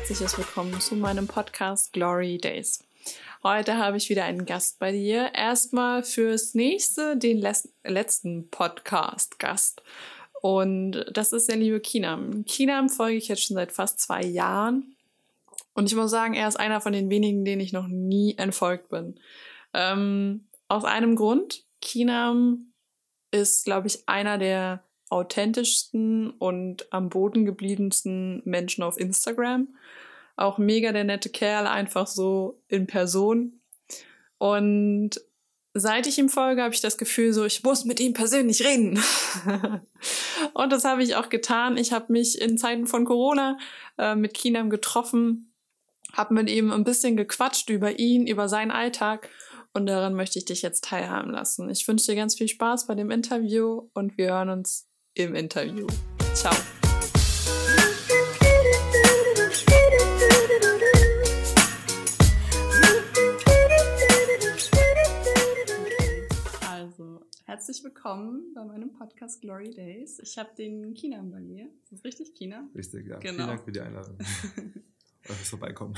herzliches Willkommen zu meinem Podcast Glory Days. Heute habe ich wieder einen Gast bei dir. Erstmal fürs nächste den letzten Podcast-Gast. Und das ist der liebe Kinam. Kinam folge ich jetzt schon seit fast zwei Jahren. Und ich muss sagen, er ist einer von den wenigen, denen ich noch nie entfolgt bin. Ähm, aus einem Grund. Kinam ist, glaube ich, einer der authentischsten und am Boden gebliebensten Menschen auf Instagram. Auch mega der nette Kerl, einfach so in Person. Und seit ich ihm folge, habe ich das Gefühl, so ich muss mit ihm persönlich reden. und das habe ich auch getan. Ich habe mich in Zeiten von Corona äh, mit Kinam getroffen, habe mit ihm ein bisschen gequatscht über ihn, über seinen Alltag. Und daran möchte ich dich jetzt teilhaben lassen. Ich wünsche dir ganz viel Spaß bei dem Interview und wir hören uns im Interview. Ciao. Also, herzlich willkommen bei meinem Podcast Glory Days. Ich habe den China bei mir. Ist das richtig, China? Richtig, ja. Genau. Vielen Dank für die Einladung. Oder fürs Vorbeikommen.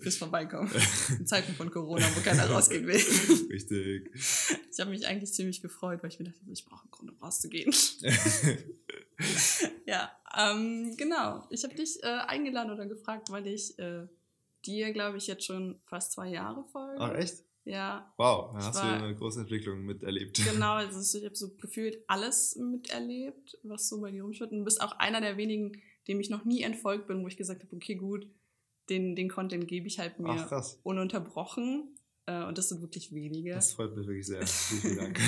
fürs Vorbeikommen. In Zeiten von Corona, wo keiner rausgehen will. Richtig. Ich habe mich eigentlich ziemlich gefreut, weil ich mir dachte, ich brauche einen Grund, um rauszugehen. ja, ähm, genau. Ich habe dich äh, eingeladen oder gefragt, weil ich äh, dir, glaube ich, jetzt schon fast zwei Jahre folge. Ach, echt? Ja. Wow, da hast war, du eine große Entwicklung miterlebt. Genau, also ich habe so gefühlt alles miterlebt, was so bei dir rumschwirrt. Und du bist auch einer der wenigen, dem ich noch nie entfolgt bin, wo ich gesagt habe, okay, gut, den, den Content gebe ich halt mir Ach, ununterbrochen. Äh, und das sind wirklich wenige. Das freut mich wirklich sehr. Vielen, vielen Dank.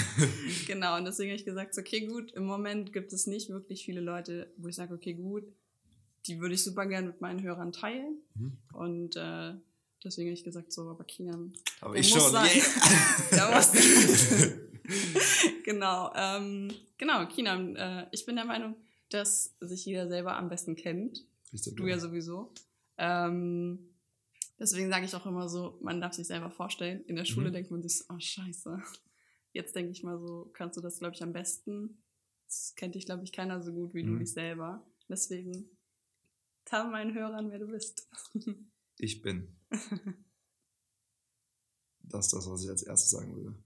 genau, und deswegen habe ich gesagt, okay, gut, im Moment gibt es nicht wirklich viele Leute, wo ich sage, okay, gut, die würde ich super gerne mit meinen Hörern teilen. Mhm. Und äh, deswegen habe ich gesagt, so, aber Kinam. Aber ich schon. Sein. Yeah. genau, ähm, genau, Kinam, äh, ich bin der Meinung, dass sich jeder selber am besten kennt. Du ja sowieso. Ähm, deswegen sage ich auch immer so, man darf sich selber vorstellen. In der Schule mhm. denkt man sich, oh scheiße. Jetzt denke ich mal so, kannst du das, glaube ich, am besten. Das kennt dich, glaube ich, keiner so gut wie mhm. du dich selber. Deswegen, tell meinen Hörern, wer du bist. ich bin. Das ist das, was ich als erstes sagen würde.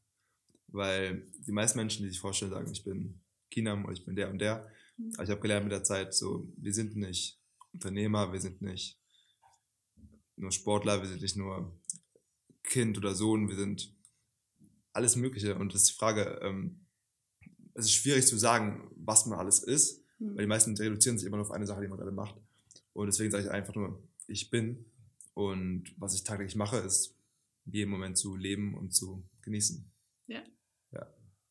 Weil die meisten Menschen, die sich vorstellen, sagen, ich bin Kinam oder ich bin der und der. Mhm. Aber ich habe gelernt mit der Zeit, so, wir sind nicht Unternehmer, wir sind nicht nur Sportler, wir sind nicht nur Kind oder Sohn, wir sind alles Mögliche. Und das ist die Frage, ähm, es ist schwierig zu sagen, was man alles ist, mhm. weil die meisten reduzieren sich immer nur auf eine Sache, die man gerade macht. Und deswegen sage ich einfach nur, ich bin. Und was ich tagtäglich mache, ist, jeden Moment zu leben und zu genießen. Ja. Ja.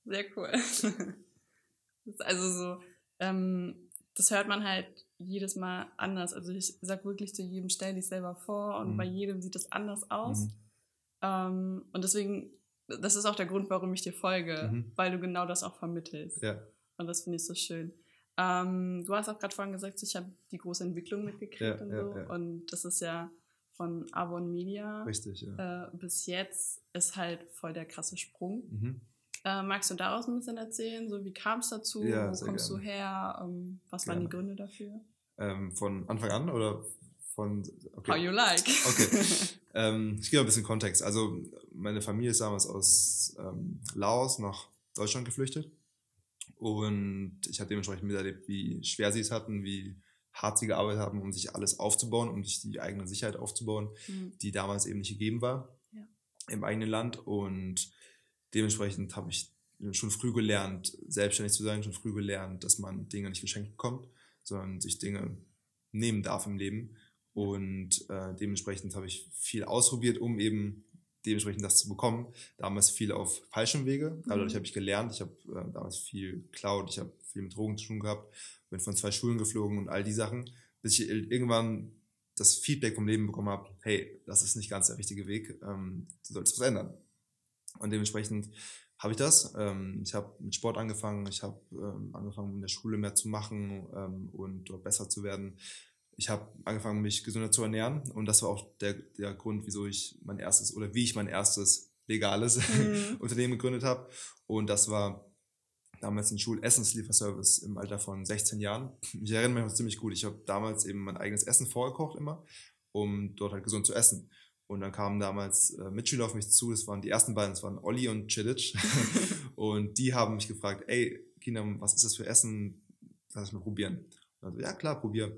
Sehr cool. das ist also so, ähm, das hört man halt jedes Mal anders. Also ich sag wirklich zu jedem, stell dich selber vor und mhm. bei jedem sieht es anders aus. Mhm. Ähm, und deswegen, das ist auch der Grund, warum ich dir folge, mhm. weil du genau das auch vermittelst. Ja. Und das finde ich so schön. Ähm, du hast auch gerade vorhin gesagt, ich habe die große Entwicklung mitgekriegt ja, und so. Ja, und das ist ja von Avon Media Richtig, äh, bis jetzt ist halt voll der krasse Sprung. Äh, magst du daraus ein bisschen erzählen? So, wie kam es dazu? Ja, Wo kommst gerne. du her? Ähm, was gerne. waren die Gründe dafür? Ähm, von Anfang an oder von. Okay. How you like. Okay. ähm, ich gebe ein bisschen Kontext. Also, meine Familie ist damals aus ähm, Laos nach Deutschland geflüchtet. Und ich habe dementsprechend miterlebt, wie schwer sie es hatten, wie hart sie gearbeitet haben, um sich alles aufzubauen, um sich die eigene Sicherheit aufzubauen, mhm. die damals eben nicht gegeben war ja. im eigenen Land. Und dementsprechend habe ich schon früh gelernt, selbstständig zu sein, schon früh gelernt, dass man Dinge nicht geschenkt bekommt, sondern sich Dinge nehmen darf im Leben. Und äh, dementsprechend habe ich viel ausprobiert, um eben dementsprechend das zu bekommen. Damals viel auf falschem Wege, aber dadurch mhm. habe ich gelernt. Ich habe äh, damals viel Cloud, ich habe viel mit Drogen zu tun gehabt, bin von zwei Schulen geflogen und all die Sachen, bis ich irgendwann das Feedback vom Leben bekommen habe, hey, das ist nicht ganz der richtige Weg, ähm, du solltest was ändern. Und dementsprechend habe ich das. Ähm, ich habe mit Sport angefangen, ich habe ähm, angefangen in der Schule mehr zu machen ähm, und dort besser zu werden. Ich habe angefangen, mich gesünder zu ernähren und das war auch der, der Grund, wieso ich mein erstes oder wie ich mein erstes legales mhm. Unternehmen gegründet habe. Und das war damals einen Schulessenslieferservice im Alter von 16 Jahren. Ich erinnere mich noch ziemlich gut. Ich habe damals eben mein eigenes Essen vorgekocht immer, um dort halt gesund zu essen. Und dann kamen damals äh, Mitschüler auf mich zu, das waren die ersten beiden, das waren Olli und Chilic. und die haben mich gefragt, ey, Kinder, was ist das für Essen? Lass ich mal probieren. Und also, ja klar, probier.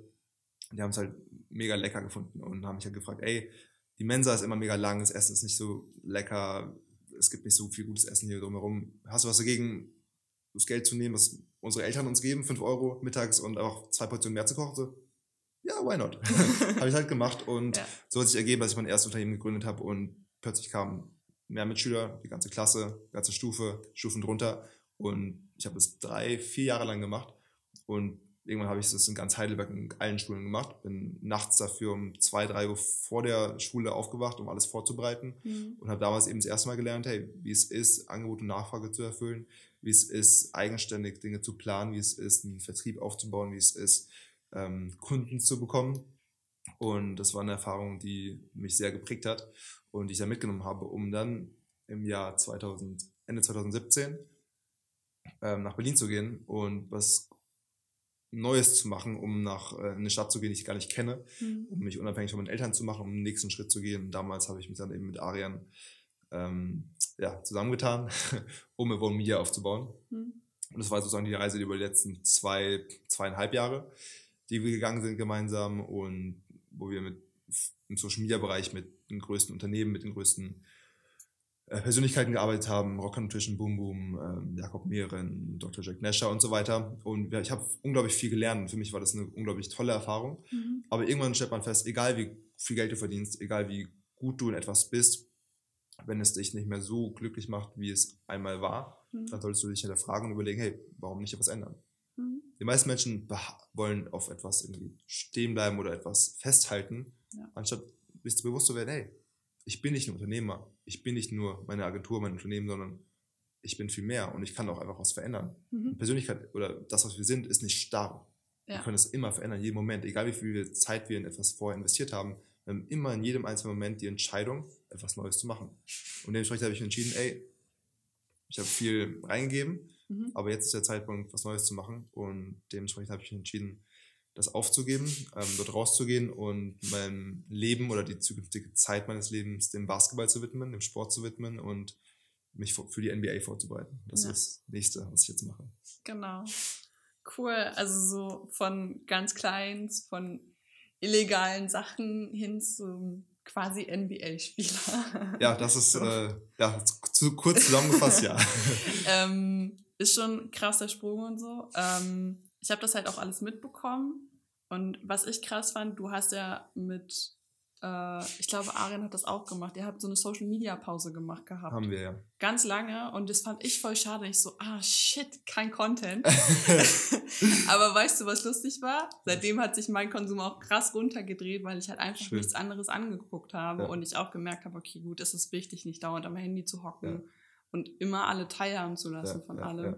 Die haben es halt mega lecker gefunden und haben mich halt gefragt, ey, die Mensa ist immer mega lang, das Essen ist nicht so lecker, es gibt nicht so viel gutes Essen hier drumherum. Hast du was dagegen, das Geld zu nehmen, was unsere Eltern uns geben, 5 Euro mittags und auch zwei Portionen mehr zu kochen? So, ja, why not? habe ich halt gemacht und ja. so hat sich ergeben, dass ich mein erstes Unternehmen gegründet habe und plötzlich kamen mehr Mitschüler, die ganze Klasse, die ganze Stufe, Stufen drunter und ich habe es drei, vier Jahre lang gemacht und irgendwann habe ich das in ganz Heidelberg in allen Schulen gemacht, bin nachts dafür um zwei, drei Uhr vor der Schule aufgewacht, um alles vorzubereiten mhm. und habe damals eben das erste Mal gelernt, hey, wie es ist, Angebot und Nachfrage zu erfüllen, wie es ist, eigenständig Dinge zu planen, wie es ist, einen Vertrieb aufzubauen, wie es ist, ähm, Kunden zu bekommen. Und das war eine Erfahrung, die mich sehr geprägt hat und die ich da mitgenommen habe, um dann im Jahr 2000, Ende 2017 ähm, nach Berlin zu gehen und was Neues zu machen, um nach äh, eine Stadt zu gehen, die ich gar nicht kenne, mhm. um mich unabhängig von meinen Eltern zu machen, um den nächsten Schritt zu gehen. Und damals habe ich mich dann eben mit Arian ähm, ja, zusammengetan, um eine One Media aufzubauen. Mhm. Und das war sozusagen die Reise über die letzten zwei, zweieinhalb Jahre, die wir gegangen sind gemeinsam und wo wir mit im Social Media Bereich mit den größten Unternehmen, mit den größten äh, Persönlichkeiten gearbeitet haben, Rocker Nutrition, Boom Boom, ähm, Jakob Mehren, Dr. Jack Nasher und so weiter. Und ich habe unglaublich viel gelernt. Für mich war das eine unglaublich tolle Erfahrung. Mhm. Aber irgendwann stellt man fest, egal wie viel Geld du verdienst, egal wie gut du in etwas bist, wenn es dich nicht mehr so glücklich macht, wie es einmal war, mhm. dann solltest du dich hinterfragen und überlegen, hey, warum nicht etwas ändern? Mhm. Die meisten Menschen wollen auf etwas irgendwie stehen bleiben oder etwas festhalten, ja. anstatt sich bewusst zu werden, hey, ich bin nicht ein Unternehmer, ich bin nicht nur meine Agentur, mein Unternehmen, sondern ich bin viel mehr und ich kann auch einfach was verändern. Mhm. Persönlichkeit oder das, was wir sind, ist nicht starr. Ja. Wir können es immer verändern, jeden Moment, egal wie viel Zeit wir in etwas vorher investiert haben. Wir haben immer in jedem einzelnen Moment die Entscheidung, etwas Neues zu machen. Und dementsprechend habe ich entschieden, ey, ich habe viel reingegeben, mhm. aber jetzt ist der Zeitpunkt, was Neues zu machen. Und dementsprechend habe ich entschieden, das aufzugeben, ähm, dort rauszugehen und mein Leben oder die zukünftige Zeit meines Lebens dem Basketball zu widmen, dem Sport zu widmen und mich für die NBA vorzubereiten. Das ja. ist das nächste, was ich jetzt mache. Genau. Cool. Also so von ganz kleins, von illegalen Sachen hin zum quasi NBA-Spieler. Ja, das ist äh, ja, zu kurz zusammengefasst, ja. ähm, ist schon ein krasser Sprung und so. Ähm, ich habe das halt auch alles mitbekommen. Und was ich krass fand, du hast ja mit, äh, ich glaube, Arjen hat das auch gemacht. Ihr habt so eine Social Media Pause gemacht gehabt. Haben wir ja. Ganz lange. Und das fand ich voll schade. Ich so, ah shit, kein Content. Aber weißt du, was lustig war? Seitdem hat sich mein Konsum auch krass runtergedreht, weil ich halt einfach Schön. nichts anderes angeguckt habe ja. und ich auch gemerkt habe, okay, gut, es ist wichtig, nicht dauernd am Handy zu hocken ja. und immer alle teilhaben zu lassen ja, von allem.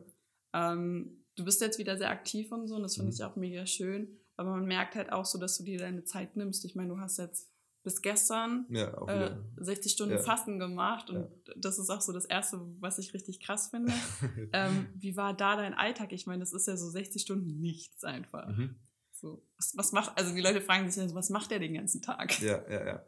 Ähm, du bist jetzt wieder sehr aktiv und so und das finde mhm. ich auch mega schön. Aber man merkt halt auch so, dass du dir deine Zeit nimmst. Ich meine, du hast jetzt bis gestern ja, äh, 60 Stunden ja. Fasten gemacht und ja. das ist auch so das Erste, was ich richtig krass finde. ähm, wie war da dein Alltag? Ich meine, das ist ja so 60 Stunden nichts einfach. Mhm. So, was, was macht, also die Leute fragen sich ja, was macht der den ganzen Tag? Ja, ja, ja.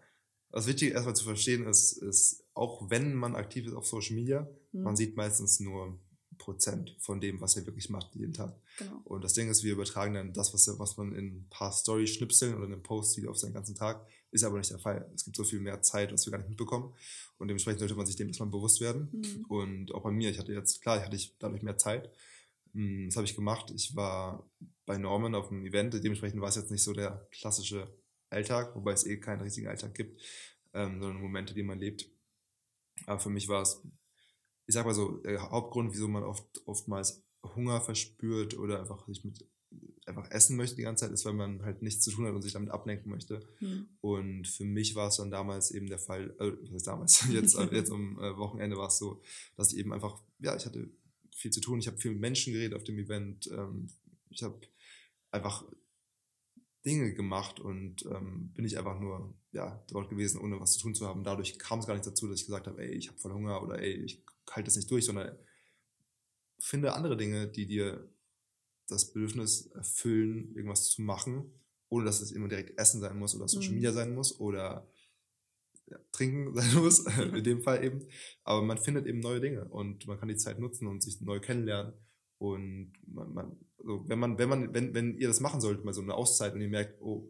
Was wichtig erstmal zu verstehen ist, ist, auch wenn man aktiv ist auf Social Media, mhm. man sieht meistens nur Prozent von dem, was er wirklich macht jeden Tag. Genau. Und das Ding ist, wir übertragen dann das, was, was man in ein paar Story-Schnipseln oder in einem Post sieht auf seinen ganzen Tag, ist aber nicht der Fall. Es gibt so viel mehr Zeit, was wir gar nicht mitbekommen. Und dementsprechend sollte man sich dem erstmal bewusst werden. Mhm. Und auch bei mir, ich hatte jetzt, klar, hatte ich dadurch mehr Zeit. Hm, das habe ich gemacht. Ich war bei Norman auf einem Event. Dementsprechend war es jetzt nicht so der klassische Alltag, wobei es eh keinen richtigen Alltag gibt, ähm, sondern Momente, die man lebt. Aber für mich war es ich sag mal so, der Hauptgrund, wieso man oft, oftmals Hunger verspürt oder einfach sich mit einfach essen möchte die ganze Zeit, ist, weil man halt nichts zu tun hat und sich damit ablenken möchte. Mhm. Und für mich war es dann damals eben der Fall, äh, was heißt damals, jetzt, jetzt am äh, Wochenende war es so, dass ich eben einfach, ja, ich hatte viel zu tun, ich habe viel mit Menschen geredet auf dem Event, ähm, ich habe einfach Dinge gemacht und ähm, bin ich einfach nur ja, dort gewesen, ohne was zu tun zu haben. Dadurch kam es gar nicht dazu, dass ich gesagt habe, ey, ich habe voll Hunger oder ey, ich halte das nicht durch, sondern finde andere Dinge, die dir das Bedürfnis erfüllen, irgendwas zu machen, ohne dass es immer direkt Essen sein muss oder Social Mhm. Media sein muss oder ja, Trinken sein muss, in dem Fall eben. Aber man findet eben neue Dinge und man kann die Zeit nutzen und sich neu kennenlernen. Und man, man, also wenn man, wenn man, wenn, wenn ihr das machen solltet, mal so eine Auszeit und ihr merkt, oh,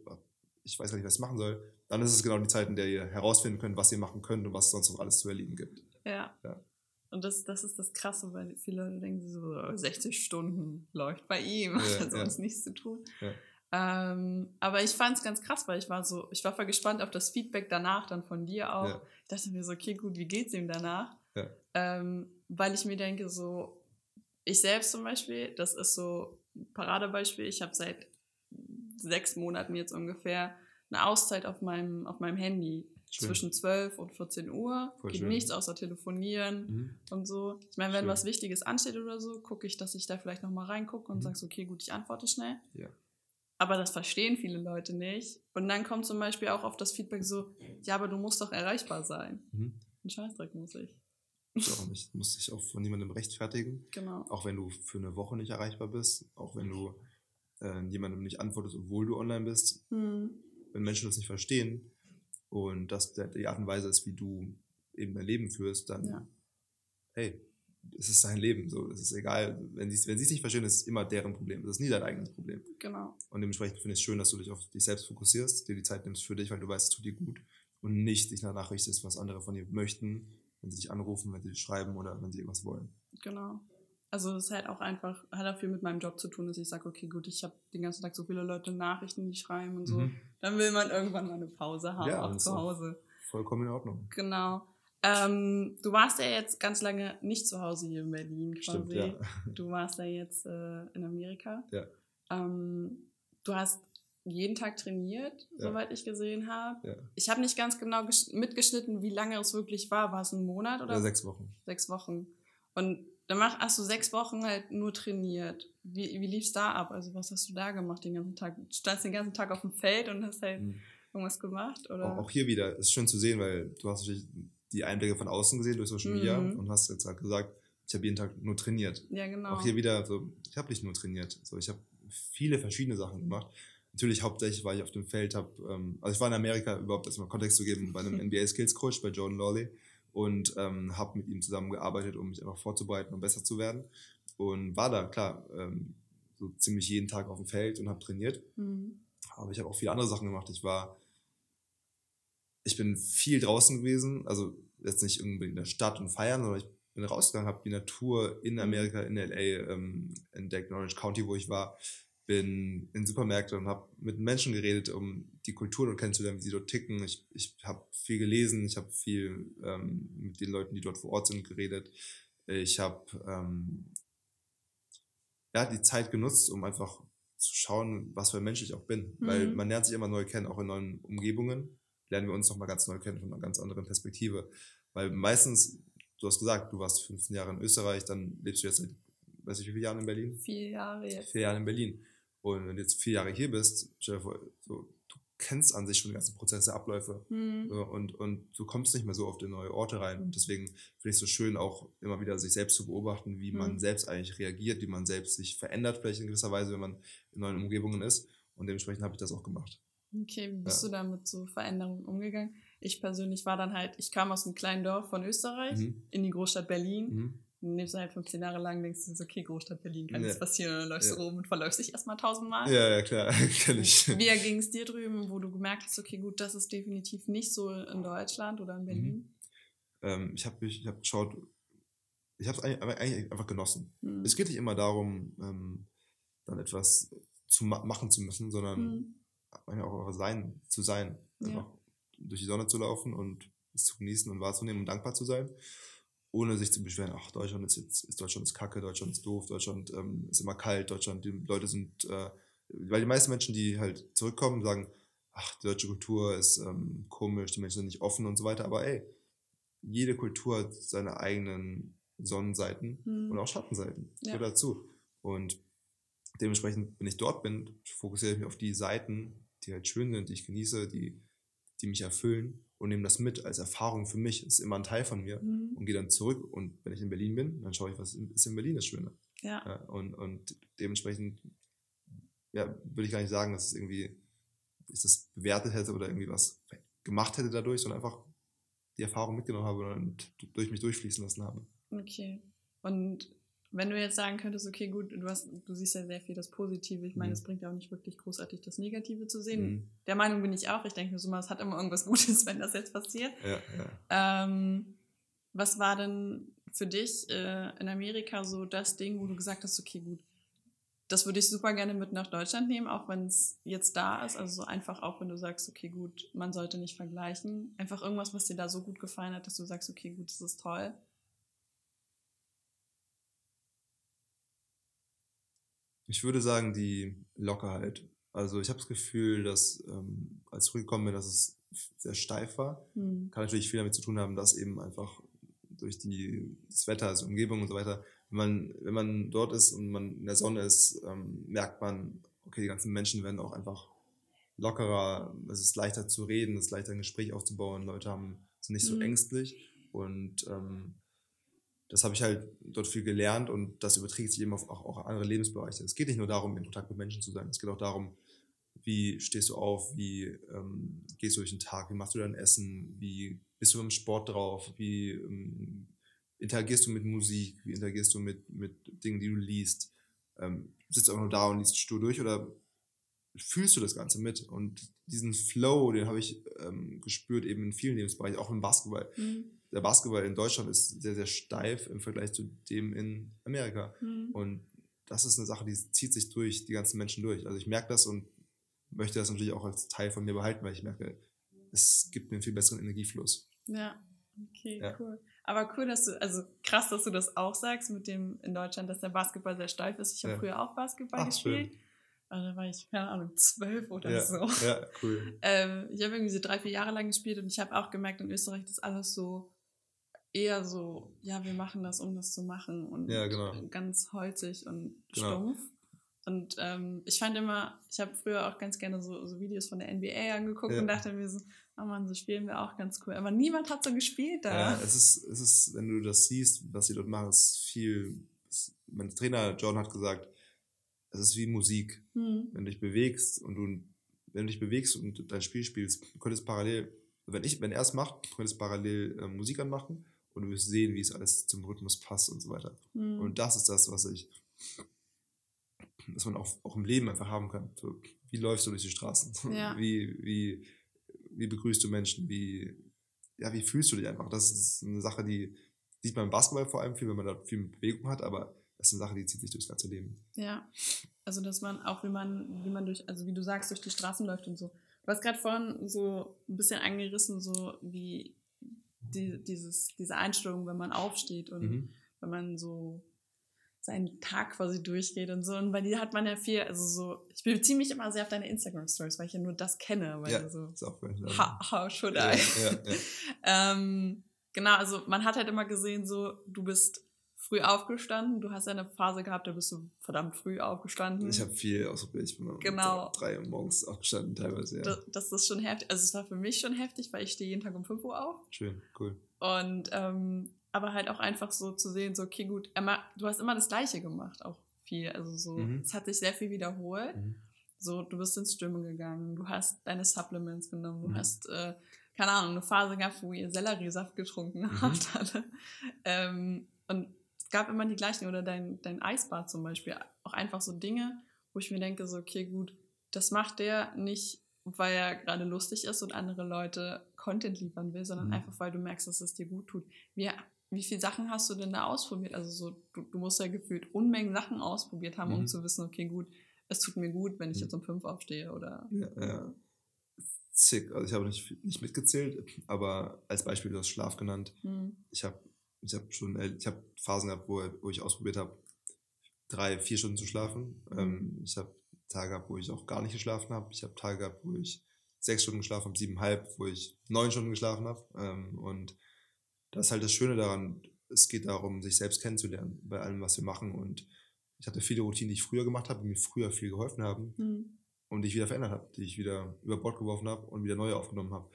ich weiß gar nicht, was ich machen soll, dann ist es genau die Zeit, in der ihr herausfinden könnt, was ihr machen könnt und was es sonst noch alles zu erleben gibt. Ja. Ja. Und das, das ist das Krasse, weil viele Leute denken so, oh, 60 Stunden läuft bei ihm, Ja, hat ja. sonst nichts zu tun. Ja. Ähm, aber ich fand es ganz krass, weil ich war so, ich war voll gespannt auf das Feedback danach, dann von dir auch. Ja. Ich dachte mir so, okay, gut, wie geht's ihm danach? Ja. Ähm, weil ich mir denke, so, ich selbst zum Beispiel, das ist so ein Paradebeispiel, ich habe seit sechs Monaten jetzt ungefähr eine Auszeit auf meinem, auf meinem Handy. Schön. Zwischen 12 und 14 Uhr. Voll Geht schön. nichts außer telefonieren Mhm. und so. Ich meine, wenn Schön. was Wichtiges ansteht oder so, gucke ich, dass ich da vielleicht nochmal reingucke und Mhm. sage okay, gut, ich antworte schnell. Ja. Aber das verstehen viele Leute nicht. Und dann kommt zum Beispiel auch auf das Feedback so, ja, aber du musst doch erreichbar sein. Mhm. Ein Scheißdreck muss ich. Ich auch nicht. Du musst dich auch von niemandem rechtfertigen. Genau. Auch wenn du für eine Woche nicht erreichbar bist. Auch wenn du äh, jemandem nicht antwortest, obwohl du online bist. Hm. Wenn Menschen das nicht verstehen und das der, die Art und Weise ist, wie du eben dein Leben führst, dann, Ja. hey, es ist dein Leben. So, es ist egal. Wenn sie es wenn es nicht verstehen, ist es immer deren Problem. Das ist nie dein eigenes Problem. Genau. Und dementsprechend finde ich es schön, dass du dich auf dich selbst fokussierst, dir die Zeit nimmst für dich, weil du weißt, es tut dir gut und nicht dich danach richtest, was andere von dir möchten, wenn sie dich anrufen, wenn sie dich schreiben oder wenn sie irgendwas wollen. Genau. Also es ist halt auch einfach, hat auch viel mit meinem Job zu tun, dass ich sage, okay, gut, ich habe den ganzen Tag so viele Leute Nachrichten, die schreiben und so. Mhm. Dann will man irgendwann mal eine Pause haben, Ja, auch zu ist auch- Hause. Vollkommen in Ordnung. Genau. Ähm, du warst ja jetzt ganz lange nicht zu Hause hier in Berlin quasi. Stimmt, ja. Du warst ja jetzt äh, in Amerika. Ja. Ähm, du hast jeden Tag trainiert, Ja. soweit ich gesehen habe. Ja. Ich habe nicht ganz genau gesch- mitgeschnitten, wie lange es wirklich war. War es ein Monat oder Oder sechs Wochen. sechs Wochen? Und dann mach, hast du sechs Wochen halt nur trainiert. Wie, wie lief es da ab? Also was hast du da gemacht den ganzen Tag? Du standst den ganzen Tag auf dem Feld und hast halt Mhm. irgendwas gemacht? Oder? Auch, auch hier wieder, ist schön zu sehen, weil du hast natürlich die Einblicke von außen gesehen durch Social Media Mhm. und hast jetzt halt gesagt, ich habe jeden Tag nur trainiert. ja, genau. Auch hier wieder, so, ich habe nicht nur trainiert, so, ich habe viele verschiedene Sachen gemacht. Natürlich hauptsächlich war ich auf dem Feld, hab, ähm, also ich war in Amerika, überhaupt erstmal Kontext zu geben, bei einem NBA Skills Coach, bei Jordan Lawley und ähm, habe mit ihm zusammengearbeitet, um mich einfach vorzubereiten und besser zu werden. Und war da, klar, ähm, so ziemlich jeden Tag auf dem Feld und habe trainiert. Mhm. Aber ich habe auch viele andere Sachen gemacht. Ich war, ich bin viel draußen gewesen, also jetzt nicht irgendwie in der Stadt und feiern, sondern ich bin rausgegangen, habe die Natur in Amerika, in LA ähm, entdeckt, in Orange County, wo ich war, bin in Supermärkte und habe mit Menschen geredet, um die Kultur dort kennenzulernen, wie sie dort ticken. Ich, ich habe viel gelesen, ich habe viel ähm, mit den Leuten, die dort vor Ort sind, geredet. Ich habe ähm, ja, die Zeit genutzt, um einfach zu schauen, was für ein Mensch ich auch bin. Weil Mhm. man lernt sich immer neu kennen, auch in neuen Umgebungen lernen wir uns nochmal ganz neu kennen von einer ganz anderen Perspektive. Weil meistens, du hast gesagt, du warst 15 Jahre in Österreich, dann lebst du jetzt seit, weiß ich wie viele Jahren in Berlin? Vier Jahre jetzt. Vier Jahre in Berlin. Und wenn du jetzt vier Jahre hier bist, stell dir vor, so, kennst an sich schon die ganzen Prozesse, Abläufe. Mhm. Und, und du kommst nicht mehr so oft in neue Orte rein. Und deswegen finde ich es so schön, auch immer wieder sich selbst zu beobachten, wie man Mhm. selbst eigentlich reagiert, wie man selbst sich verändert, vielleicht in gewisser Weise, wenn man in neuen Umgebungen ist. Und dementsprechend habe ich das auch gemacht. Okay, wie bist Ja. du da mit so Veränderungen umgegangen? Ich persönlich war dann halt, ich kam aus einem kleinen Dorf von Österreich Mhm. in die Großstadt Berlin. Mhm. Lebst du halt 15 Jahre lang, denkst du so, okay, Großstadt Berlin, kann Ja. nichts passieren. Und dann läufst Ja. du rum und verläufst dich erstmal tausendmal. Ja, ja, klar, kenne ich. Wie ging es dir drüben, wo du gemerkt hast, okay, gut, das ist definitiv nicht so in Deutschland oder in Berlin? Ähm, ich habe ich hab geschaut, ich habe es eigentlich, einfach genossen. Mhm. Es geht nicht immer darum, ähm, dann etwas zu ma machen zu müssen, sondern Mhm. auch einfach sein, zu sein. Ja. Einfach durch die Sonne zu laufen und es zu genießen und wahrzunehmen und dankbar zu sein, ohne sich zu beschweren, ach, Deutschland ist jetzt, ist Deutschland ist kacke, Deutschland ist doof, Deutschland ähm, ist immer kalt, Deutschland, die Leute sind, äh, weil die meisten Menschen, die halt zurückkommen, sagen, ach, die deutsche Kultur ist ähm, komisch, die Menschen sind nicht offen und so weiter, aber ey, jede Kultur hat seine eigenen Sonnenseiten Mhm. und auch Schattenseiten. Ja. gehört dazu. Und dementsprechend, wenn ich dort bin, fokussiere ich mich auf die Seiten, die halt schön sind, die ich genieße, die, die mich erfüllen und nehme das mit als Erfahrung für mich. Das ist immer ein Teil von mir Mhm. und gehe dann zurück. Und wenn ich in Berlin bin, dann schaue ich, was ist in Berlin das Schöne. Ja. Ja, und, und dementsprechend ja, würde ich gar nicht sagen, dass es irgendwie ich das bewertet hätte oder irgendwie was gemacht hätte dadurch, sondern einfach die Erfahrung mitgenommen habe und durch mich durchfließen lassen habe. Okay. Und wenn du jetzt sagen könntest, okay, gut, du hast, du siehst ja sehr viel das Positive. Ich meine, Mhm. es bringt ja auch nicht wirklich großartig das Negative zu sehen. Mhm. Der Meinung bin ich auch. Ich denke mir so mal, es hat immer irgendwas Gutes, wenn das jetzt passiert. Ja, ja. Ähm, was war denn für dich äh, in Amerika so das Ding, wo du gesagt hast, okay, gut, das würde ich super gerne mit nach Deutschland nehmen, auch wenn es jetzt da ist. Also so einfach auch, wenn du sagst, okay, gut, man sollte nicht vergleichen. Einfach irgendwas, was dir da so gut gefallen hat, dass du sagst, okay, gut, das ist toll. Ich würde sagen, die Lockerheit. Also ich habe das Gefühl, dass ähm, als ich zurückgekommen bin, dass es sehr steif war. Hm. Kann natürlich viel damit zu tun haben, dass eben einfach durch die, das Wetter, also Umgebung und so weiter, wenn man, wenn man dort ist und man in der Sonne ist, ähm, merkt man, okay, die ganzen Menschen werden auch einfach lockerer, es ist leichter zu reden, es ist leichter ein Gespräch aufzubauen, Leute haben, sind nicht so Mhm. ängstlich und ähm, das habe ich halt dort viel gelernt und das überträgt sich eben auf auch, auch andere Lebensbereiche. Es geht nicht nur darum, in Kontakt mit Menschen zu sein, es geht auch darum, wie stehst du auf, wie ähm, gehst du durch den Tag, wie machst du dein Essen, wie bist du im Sport drauf, wie ähm, interagierst du mit Musik, wie interagierst du mit, mit Dingen, die du liest. Ähm, sitzt du auch nur da und liest stur durch oder fühlst du das Ganze mit? Und diesen Flow, den habe ich ähm, gespürt eben in vielen Lebensbereichen, auch im Basketball. Hm. Der Basketball in Deutschland ist sehr, sehr steif im Vergleich zu dem in Amerika. Hm. Und das ist eine Sache, die zieht sich durch die ganzen Menschen durch. Also ich merke das und möchte das natürlich auch als Teil von mir behalten, weil ich merke, es gibt mir einen viel besseren Energiefluss. Ja, okay, Ja. cool. Aber cool, dass du, also krass, dass du das auch sagst mit dem in Deutschland, dass der Basketball sehr steif ist. Ich habe Ja. früher auch Basketball Ach, gespielt. Also da war ich, keine Ahnung, zwölf oder Ja, so. ja cool. Ähm, ich habe irgendwie so drei, vier Jahre lang gespielt und ich habe auch gemerkt, in Österreich ist alles so eher so, ja, wir machen das, um das zu machen und Ja, genau. ganz holzig und Genau. stumpf. Und ähm, ich fand immer, ich habe früher auch ganz gerne so, so Videos von der NBA angeguckt Ja. und dachte mir so, oh Mann, so spielen wir auch ganz cool. Aber niemand hat so gespielt da. Ja, es ist, es ist, wenn du das siehst, was sie dort machen, ist viel. Es, mein Trainer John hat gesagt, es ist wie Musik. Hm. Wenn du dich bewegst und du, wenn du dich bewegst und dein Spiel spielst, du könntest parallel, wenn ich, wenn er es macht, du könntest parallel äh, Musik anmachen und du wirst sehen, wie es alles zum Rhythmus passt und so weiter. Hm. Und das ist das, was ich, dass man auch, auch im Leben einfach haben kann. So, wie läufst du durch die Straßen? Ja. Wie, wie, wie begrüßt du Menschen? Wie, ja, wie fühlst du dich einfach? Das ist eine Sache, die sieht man im Basketball vor allem viel, wenn man da viel Bewegung hat, aber das ist eine Sache, die zieht sich durchs ganze Leben. Ja, also dass man auch, wie man, wie man durch, also wie du sagst, durch die Straßen läuft und so. Du hast gerade vorhin so ein bisschen angerissen, so wie die, dieses, diese Einstellung, wenn man aufsteht und Mhm. wenn man so seinen Tag quasi durchgeht und so. Und bei dir hat man ja viel, also so, ich beziehe mich immer sehr auf deine Instagram-Stories, weil ich ja nur das kenne, weil Ja, so, ist auch gut. how, how should ja, I? ja, ja. Ähm, genau, also man hat halt immer gesehen, so, du bist früh aufgestanden, du hast ja eine Phase gehabt, da bist du verdammt früh aufgestanden. Ich habe viel ausprobiert. Ich bin um Genau. drei Uhr morgens aufgestanden teilweise. Ja. das, das ist schon heftig. Also es war für mich schon heftig, weil ich stehe jeden Tag um 5 Uhr auf. Schön, cool. Und ähm, aber halt auch einfach so zu sehen, so, okay, gut, Emma, du hast immer das Gleiche gemacht, auch viel. Also so, Mhm. es hat sich sehr viel wiederholt. Mhm. So, du bist ins Schwimmen gegangen, du hast deine Supplements genommen, du Mhm. hast, äh, keine Ahnung, eine Phase gehabt, wo ihr Selleriesaft getrunken Mhm. habt alle. Ähm, und es gab immer die gleichen, oder dein, dein Eisbad zum Beispiel, auch einfach so Dinge, wo ich mir denke, so, okay, gut, das macht der nicht, weil er gerade lustig ist und andere Leute Content liefern will, sondern Mhm. einfach, weil du merkst, dass es dir gut tut. Wie, wie viele Sachen hast du denn da ausprobiert? Also so, du, du musst ja gefühlt Unmengen Sachen ausprobiert haben, um Mhm. zu wissen, okay, gut, es tut mir gut, wenn ich Mhm. jetzt um fünf aufstehe oder. Ja, ja. Zick. Also ich habe nicht, nicht mitgezählt, aber als Beispiel du hast Schlaf genannt. Hm. Ich habe ich hab schon, äh, ich habe Phasen gehabt, wo, wo ich ausprobiert habe, drei, vier Stunden zu schlafen. Mhm. Ähm, ich habe Tage gehabt, wo ich auch gar nicht geschlafen habe. Ich habe Tage gehabt, wo ich sechs Stunden geschlafen habe, siebeneinhalb, wo ich neun Stunden geschlafen habe. Ähm, und das ist halt das Schöne daran. Es geht darum, sich selbst kennenzulernen bei allem, was wir machen. Und ich hatte viele Routinen, die ich früher gemacht habe, die mir früher viel geholfen haben. Hm. und die ich wieder verändert habe, die ich wieder über Bord geworfen habe und wieder neue aufgenommen habe.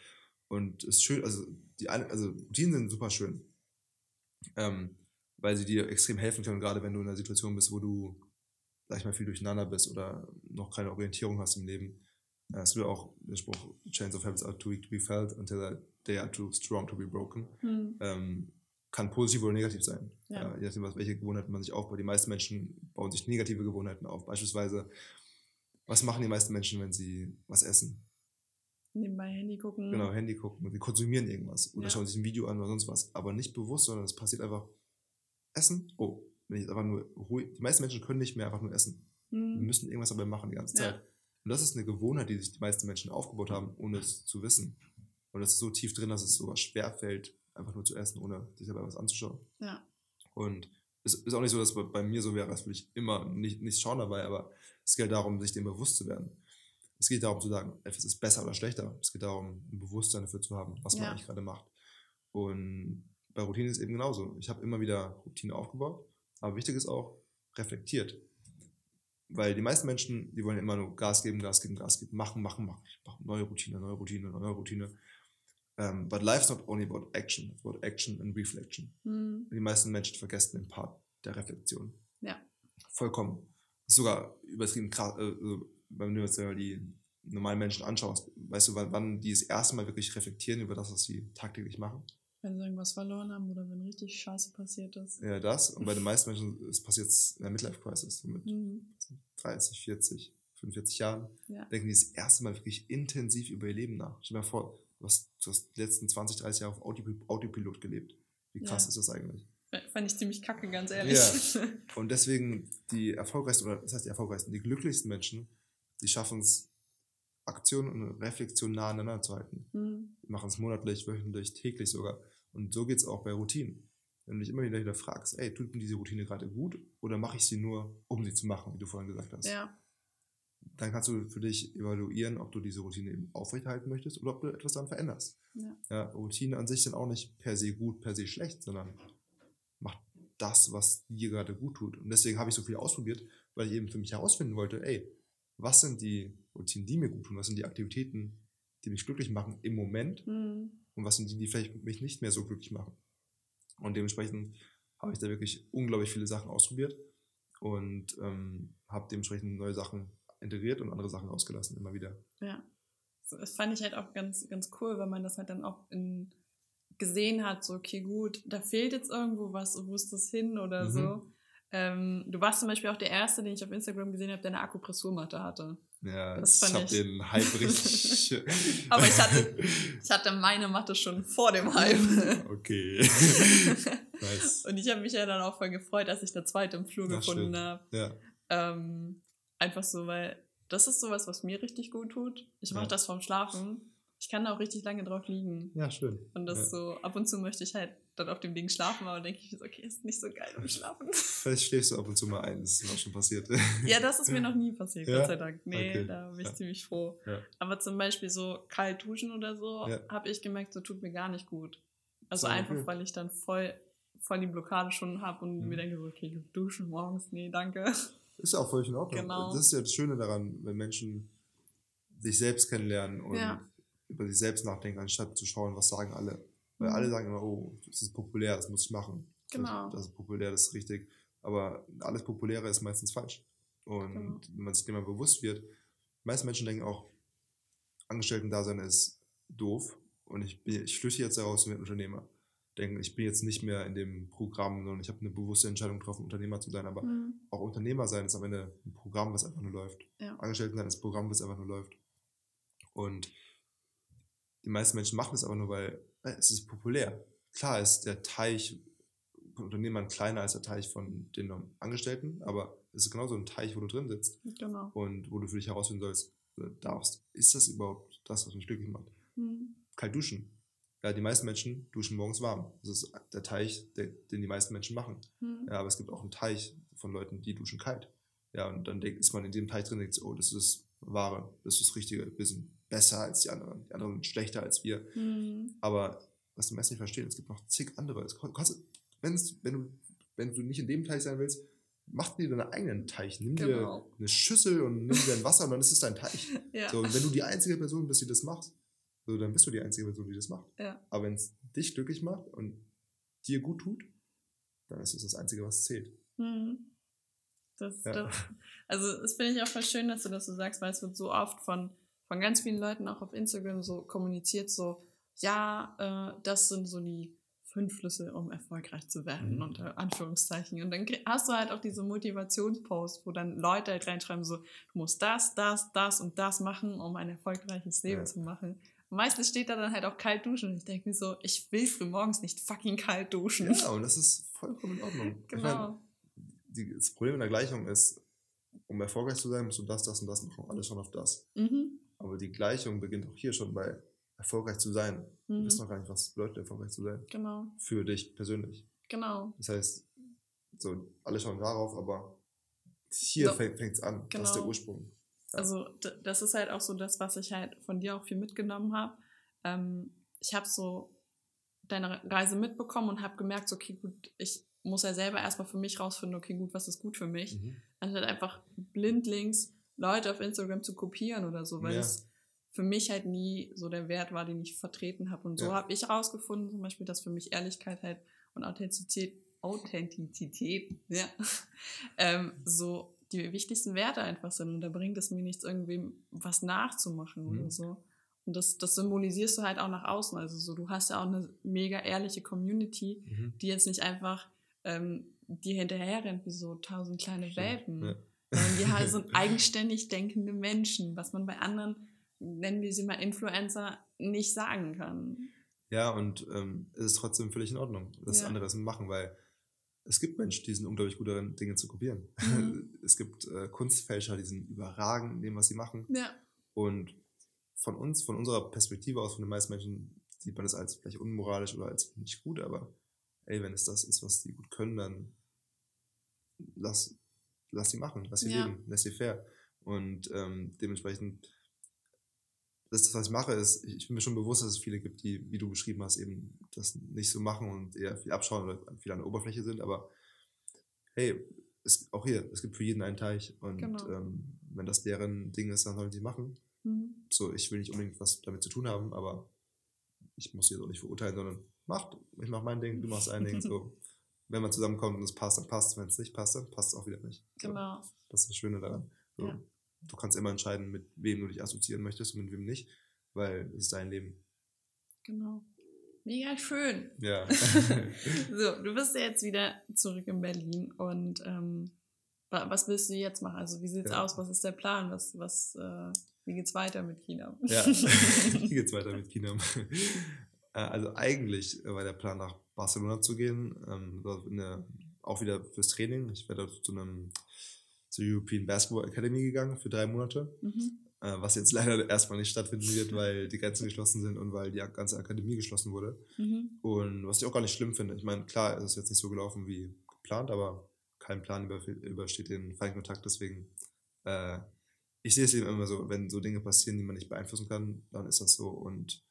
Und es ist schön, also die also Routinen sind super schön. Ähm, weil sie dir extrem helfen können, gerade wenn du in einer Situation bist, wo du, sag ich mal, viel durcheinander bist oder noch keine Orientierung hast im Leben. Äh, es wird auch der Spruch, Chains of Habits are too weak to be felt until they are too strong to be broken. Hm. Ähm, kann positiv oder negativ sein. Ja. Äh, je nachdem, welche Gewohnheiten man sich aufbaut. Die meisten Menschen bauen sich negative Gewohnheiten auf. Beispielsweise, was machen die meisten Menschen, wenn sie was essen? Nebenbei Handy gucken. Genau, Handy gucken. Sie konsumieren irgendwas. Oder ja. schauen sich ein Video an oder sonst was. Aber nicht bewusst, sondern es passiert einfach Essen. Oh, wenn ich jetzt einfach nur ruhig. Die meisten Menschen können nicht mehr einfach nur essen. Mhm. Wir müssen irgendwas dabei machen die ganze Zeit. Ja. Und das ist eine Gewohnheit, die sich die meisten Menschen aufgebaut haben, ohne es zu wissen. Und das ist so tief drin, dass es sogar schwerfällt, einfach nur zu essen, ohne sich dabei was anzuschauen. Ja. Und es ist auch nicht so, dass bei mir so wäre, als würde ich immer nicht, nicht schauen dabei, aber es geht darum, sich dem bewusst zu werden. Es geht darum zu sagen, etwas ist besser oder schlechter. Es geht darum, ein Bewusstsein dafür zu haben, was man eigentlich gerade macht. Und bei Routine ist es eben genauso. Ich habe immer wieder Routine aufgebaut, aber wichtig ist auch, reflektiert. Weil die meisten Menschen, die wollen immer nur Gas geben, Gas geben, Gas geben, machen, machen, machen. Ich mache neue Routine, neue Routine, neue Routine. Um, ähm, but life's not only about action, it's about action and reflection. Mhm. Die meisten Menschen vergessen den Part der Reflexion. Ja. Vollkommen. Das ist sogar übertrieben krass, äh, wenn du jetzt die normalen Menschen anschaust, weißt du, wann, wann die das erste Mal wirklich reflektieren über das, was sie tagtäglich machen? Wenn sie irgendwas verloren haben oder wenn richtig Scheiße passiert ist. Ja, das. Und bei den meisten Menschen passiert es in der Midlife-Crisis. Mit mhm. 30, 40, 45 Jahren ja. denken die das erste Mal wirklich intensiv über ihr Leben nach. Stell dir mal vor, du hast, du hast die letzten 20, 30 Jahre auf Autopilot gelebt. Wie krass ja. ist das eigentlich? Fand ich ziemlich kacke, ganz ehrlich. Ja. Und deswegen die erfolgreichsten, oder das heißt die erfolgreichsten, die glücklichsten Menschen, die schaffen es, Aktion und Reflexion nah aneinander zu halten. Mhm. Die machen es monatlich, wöchentlich, täglich sogar. Und so geht es auch bei Routinen. Wenn du dich immer wieder, fragst, ey, tut mir diese Routine gerade gut oder mache ich sie nur, um sie zu machen, wie du vorhin gesagt hast? Ja. Dann kannst du für dich evaluieren, ob du diese Routine eben aufrechterhalten möchtest oder ob du etwas daran veränderst. Ja. ja Routine an sich sind auch nicht per se gut, per se schlecht, sondern macht das, was dir gerade gut tut. Und deswegen habe ich so viel ausprobiert, weil ich eben für mich herausfinden wollte, ey, was sind die Routinen, die mir gut tun, was sind die Aktivitäten, die mich glücklich machen im Moment mhm. und was sind die, die vielleicht mich nicht mehr so glücklich machen. Und dementsprechend habe ich da wirklich unglaublich viele Sachen ausprobiert und ähm, habe dementsprechend neue Sachen integriert und andere Sachen ausgelassen, immer wieder. Ja. Das fand ich halt auch ganz, ganz cool, weil man das halt dann auch in, gesehen hat, so, okay, gut, da fehlt jetzt irgendwo was, wo ist das hin oder mhm. so. Ähm, du warst zum Beispiel auch der Erste, den ich auf Instagram gesehen habe, der eine Akupressurmatte hatte. Ja, das ich habe den Hype richtig. Aber ich hatte, ich hatte meine Matte schon vor dem Hype. Okay. nice. Und ich habe mich ja dann auch voll gefreut, als ich der zweite im Flur das gefunden habe. Ja. Ähm, einfach so, weil das ist sowas, was mir richtig gut tut. Ich mache ja. das vorm Schlafen. Ich kann da auch richtig lange drauf liegen. Ja, schön. Und das ja. so, ab und zu möchte ich halt dann auf dem Ding schlafen, aber denke ich, okay, ist nicht so geil im Schlafen. Vielleicht schläfst du ab und zu mal ein, das ist auch schon passiert. ja, das ist mir noch nie passiert, ja? Gott sei Dank. Nee, okay. da bin ich ja. ziemlich froh. Ja. Aber zum Beispiel so kalt duschen oder so, habe ich gemerkt, so tut mir gar nicht gut. Also so, einfach, okay. weil ich dann voll, voll die Blockade schon habe und mhm. mir denke so, okay, duschen morgens, nee, danke. Ist ja auch völlig in Ordnung. Genau. Das ist ja das Schöne daran, wenn Menschen sich selbst kennenlernen und über sich selbst nachdenken, anstatt zu schauen, was sagen alle. Weil mhm. alle sagen immer, oh, das ist populär, das muss ich machen. Genau. Das ist populär, das ist richtig. Aber alles Populäre ist meistens falsch. Und genau. wenn man sich dem mal bewusst wird, meiste Menschen denken auch, Angestellten-Dasein ist doof. Und ich, bin, ich flüchte jetzt daraus mit Unternehmer. Denken, ich bin jetzt nicht mehr in dem Programm, sondern ich habe eine bewusste Entscheidung getroffen, Unternehmer zu sein. Aber mhm. auch Unternehmer sein ist am Ende ein Programm, was einfach nur läuft. Ja. Angestellten sein ist ein Programm, was einfach nur läuft. Und die meisten Menschen machen es aber nur, weil äh, es ist populär. Klar ist der Teich von Unternehmern kleiner als der Teich von den Angestellten, aber es ist genauso ein Teich, wo du drin sitzt. Genau. Und wo du für dich herausfinden sollst, darfst, ist das überhaupt das, was mich glücklich macht? Mhm. Kalt duschen. Ja, die meisten Menschen duschen morgens warm. Das ist der Teich, der, den die meisten Menschen machen. Mhm. Ja, aber es gibt auch einen Teich von Leuten, die duschen kalt. Ja, und dann ist man in dem Teich drin und denkt, oh, das ist wahre, das ist das richtige Wissen besser als die anderen, die anderen sind schlechter als wir. Mhm. Aber was die meisten nicht verstehen, es gibt noch zig andere. Kannst, wenn, du, wenn du nicht in dem Teich sein willst, mach dir deinen eigenen Teich. Nimm Genau. dir eine Schüssel und nimm dir ein Wasser und dann ist es dein Teich. Ja. So, wenn du die einzige Person bist, die das macht, so, dann bist du die einzige Person, die das macht. Ja. Aber wenn es dich glücklich macht und dir gut tut, dann ist es das Einzige, was zählt. Mhm. Das, Ja. das, also das finde ich auch voll schön, dass du das so sagst, weil es wird so oft von, von ganz vielen Leuten auch auf Instagram so kommuniziert, so, ja, äh, das sind so die fünf Schlüssel, um erfolgreich zu werden, Mhm. unter Anführungszeichen. Und dann hast du halt auch diese Motivationsposts, wo dann Leute halt reinschreiben, so, du musst das, das, das und das machen, um ein erfolgreiches Leben Ja. zu machen. Und meistens steht da dann halt auch kalt duschen. Und ich denke mir so, ich will früh morgens nicht fucking kalt duschen. Ja, und das ist vollkommen in Ordnung. Genau. Die, das Problem in der Gleichung ist, um erfolgreich zu sein, musst du das, das und das machen. Alles schon auf das. Mhm. Aber die Gleichung beginnt auch hier schon bei erfolgreich zu sein. Du Mhm. weißt noch gar nicht, was es bedeutet, erfolgreich zu sein. Genau, Für dich persönlich. genau. Das heißt, so, alle schauen darauf, aber hier No. fängt es an. Das ist der Genau. Ursprung. Ja. Also das ist halt auch so das, was ich halt von dir auch viel mitgenommen habe. Ähm, ich habe so deine Reise mitbekommen und habe gemerkt, so, okay, gut, ich muss ja selber erstmal für mich rausfinden, okay, gut, was ist gut für mich, Mhm. anstatt einfach blindlings Leute auf Instagram zu kopieren oder so, weil Ja. es für mich halt nie so der Wert war, den ich vertreten habe. Und so Ja. habe ich herausgefunden, zum Beispiel, dass für mich Ehrlichkeit halt und Authentizität, Authentizität, ja, ähm, so die wichtigsten Werte einfach sind. Und da bringt es mir nichts, irgendwem was nachzumachen Mhm. oder so. Und das, das symbolisierst du halt auch nach außen. Also so, du hast ja auch eine mega ehrliche Community, Mhm. die jetzt nicht einfach ähm, dir hinterher rennt wie so tausend kleine Welpen. ja. Sondern die halt sind eigenständig denkende Menschen, was man bei anderen, nennen wir sie mal Influencer, nicht sagen kann. Ja, und ähm, es ist trotzdem völlig in Ordnung, dass Ja. andere es machen, weil es gibt Menschen, die sind unglaublich gut darin, Dinge zu kopieren. Mhm. Es gibt äh, Kunstfälscher, die sind überragend in dem, was sie machen. Ja, Und von uns, von unserer Perspektive aus, von den meisten Menschen, sieht man das als vielleicht unmoralisch oder als nicht gut, aber ey, wenn es das ist, was die gut können, dann lass, lass sie machen, lass sie Ja. leben, lass sie fair. Und ähm, dementsprechend, das, was ich mache, ist, ich, bin mir schon bewusst, dass es viele gibt, die, wie du beschrieben hast, eben das nicht so machen und eher viel abschauen oder viel an der Oberfläche sind, aber hey, es, auch hier, es gibt für jeden einen Teich und Genau. ähm, wenn das deren Ding ist, dann sollen sie machen mhm. so, ich will nicht unbedingt was damit zu tun haben, aber ich muss sie jetzt auch nicht verurteilen, sondern macht, ich mach mein Ding, du machst ein Ding, so. Wenn man zusammenkommt und es passt, dann passt wenn es nicht passt, dann passt es auch wieder nicht. So, genau. Das ist das Schöne daran. So, Ja. Du kannst immer entscheiden, mit wem du dich assoziieren möchtest und mit wem nicht, weil es ist dein Leben. Genau. Mega schön. Ja. So, du bist ja jetzt wieder zurück in Berlin und ähm, wa- was willst du jetzt machen? Also wie sieht's Ja. aus? Was ist der Plan? Was, was, äh, wie geht's weiter mit China? ja. Wie geht's weiter mit China? Äh, Also eigentlich war der Plan nach Barcelona zu gehen, ähm, der, auch wieder fürs Training. Ich wäre dort zu einem zur European Basketball Academy gegangen für drei Monate. mhm. äh, was jetzt leider erstmal nicht stattfinden wird, weil die Grenzen geschlossen sind und weil die ganze Akademie geschlossen wurde. Mhm. Und was ich auch gar nicht schlimm finde. Ich meine, klar, es ist jetzt nicht so gelaufen wie geplant, aber kein Plan über, übersteht den Feindkontakt. Deswegen, äh, ich sehe es eben immer so, wenn so Dinge passieren, die man nicht beeinflussen kann, dann ist das so. Und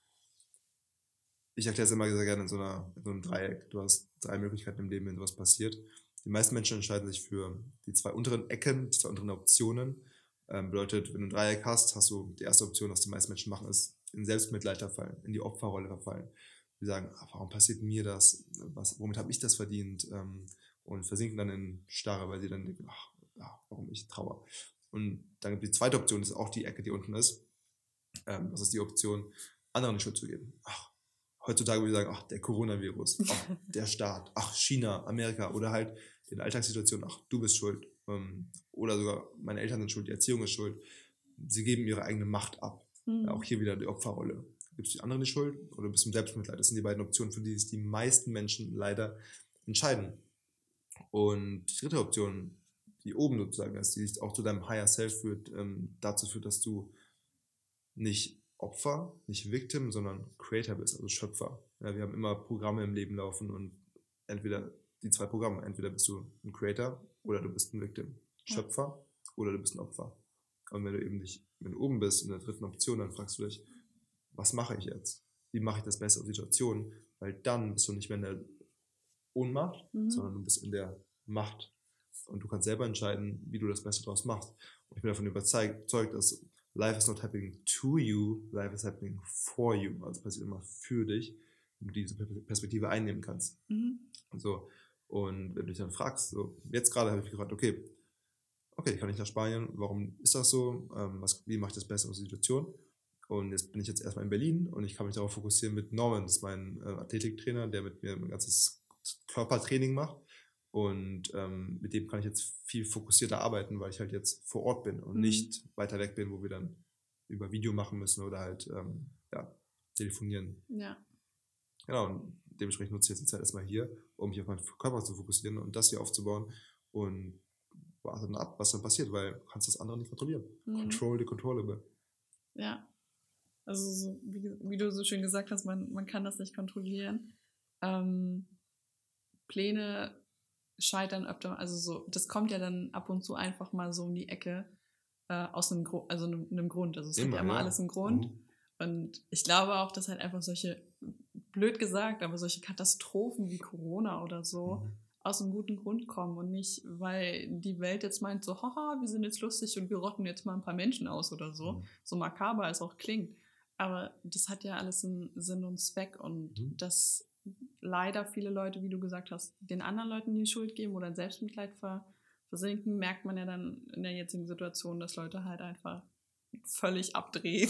ich erkläre es immer sehr gerne in so, einer, in so einem Dreieck. Du hast drei Möglichkeiten im Leben, wenn sowas passiert. Die meisten Menschen entscheiden sich für die zwei unteren Ecken, die zwei unteren Optionen. Ähm, bedeutet, wenn du ein Dreieck hast, hast du die erste Option, was die meisten Menschen machen, ist in Selbstmitleid verfallen, in die Opferrolle verfallen. Die sagen, ah, warum passiert mir das? Was, womit habe ich das verdient? Ähm, und versinken dann in Starre, weil sie dann denken, ach, ja, warum ich trauer. Und dann gibt die zweite Option, das ist auch die Ecke, die unten ist. Ähm, das ist die Option, anderen die Schuld zu geben. Ach, heutzutage würde ich sagen, ach, der Coronavirus, ach, der Staat, ach, China, Amerika oder halt in Alltagssituationen, ach, du bist schuld. Ähm, oder sogar meine Eltern sind schuld, die Erziehung ist schuld. Sie geben ihre eigene Macht ab. Mhm. Ja, auch hier wieder die Opferrolle. Gibst du die anderen die Schuld oder bist du im Selbstmitleid? Das sind die beiden Optionen, für die sich die meisten Menschen leider entscheiden. Und die dritte Option, die oben sozusagen ist, die sich auch zu deinem Higher Self führt, ähm, dazu führt, dass du nicht Opfer, nicht Victim, sondern Creator bist, also Schöpfer. Ja, wir haben immer Programme im Leben laufen und entweder die zwei Programme, entweder bist du ein Creator oder du bist ein Victim. Ja. Schöpfer oder du bist ein Opfer. Und wenn du eben nicht, wenn du oben bist in der dritten Option, dann fragst du dich, was mache ich jetzt? Wie mache ich das Beste aus der Situation? Weil dann bist du nicht mehr in der Ohnmacht, Mhm. sondern du bist in der Macht. Und du kannst selber entscheiden, wie du das Beste daraus machst. Und ich bin davon überzeugt, dass life is not happening to you, life is happening for you. Also es passiert immer für dich, wenn du diese Perspektive einnehmen kannst. Mhm. So. Und wenn du dich dann fragst, so, jetzt gerade habe ich gefragt, okay, okay, ich kann nicht nach Spanien, warum ist das so? Ähm, was, wie mache ich das Beste aus der Situation? Und jetzt bin ich jetzt erstmal in Berlin und ich kann mich darauf fokussieren mit Norman, das ist mein äh, Athletiktrainer, der mit mir ein ganzes Körpertraining macht. Und ähm, mit dem kann ich jetzt viel fokussierter arbeiten, weil ich halt jetzt vor Ort bin und mhm. nicht weiter weg bin, wo wir dann über Video machen müssen oder halt ähm, ja, telefonieren. Ja. Genau, und dementsprechend nutze ich jetzt die Zeit erstmal hier, um mich auf meinen Körper zu fokussieren und das hier aufzubauen und warte dann ab, was dann passiert, weil du kannst das andere nicht kontrollieren. Mhm. Control the controllable. Ja. Also so, wie, wie, du so schön gesagt hast, man, man kann das nicht kontrollieren. Ähm, Pläne scheitern öfter, also so, das kommt ja dann ab und zu einfach mal so um die Ecke äh, aus einem, Gro also einem, einem, Grund. Also es immer, hat ja immer ja. alles einen Grund. Mhm. Und ich glaube auch, dass halt einfach solche, blöd gesagt, aber solche Katastrophen wie Corona oder so mhm. aus einem guten Grund kommen und nicht, weil die Welt jetzt meint so, haha, wir sind jetzt lustig und wir rotten jetzt mal ein paar Menschen aus oder so. Mhm. So makaber es auch klingt. Aber das hat ja alles einen Sinn und Zweck und mhm. das leider viele Leute, wie du gesagt hast, den anderen Leuten die Schuld geben oder in Selbstmitleid versinken, merkt man ja dann in der jetzigen Situation, dass Leute halt einfach völlig abdrehen.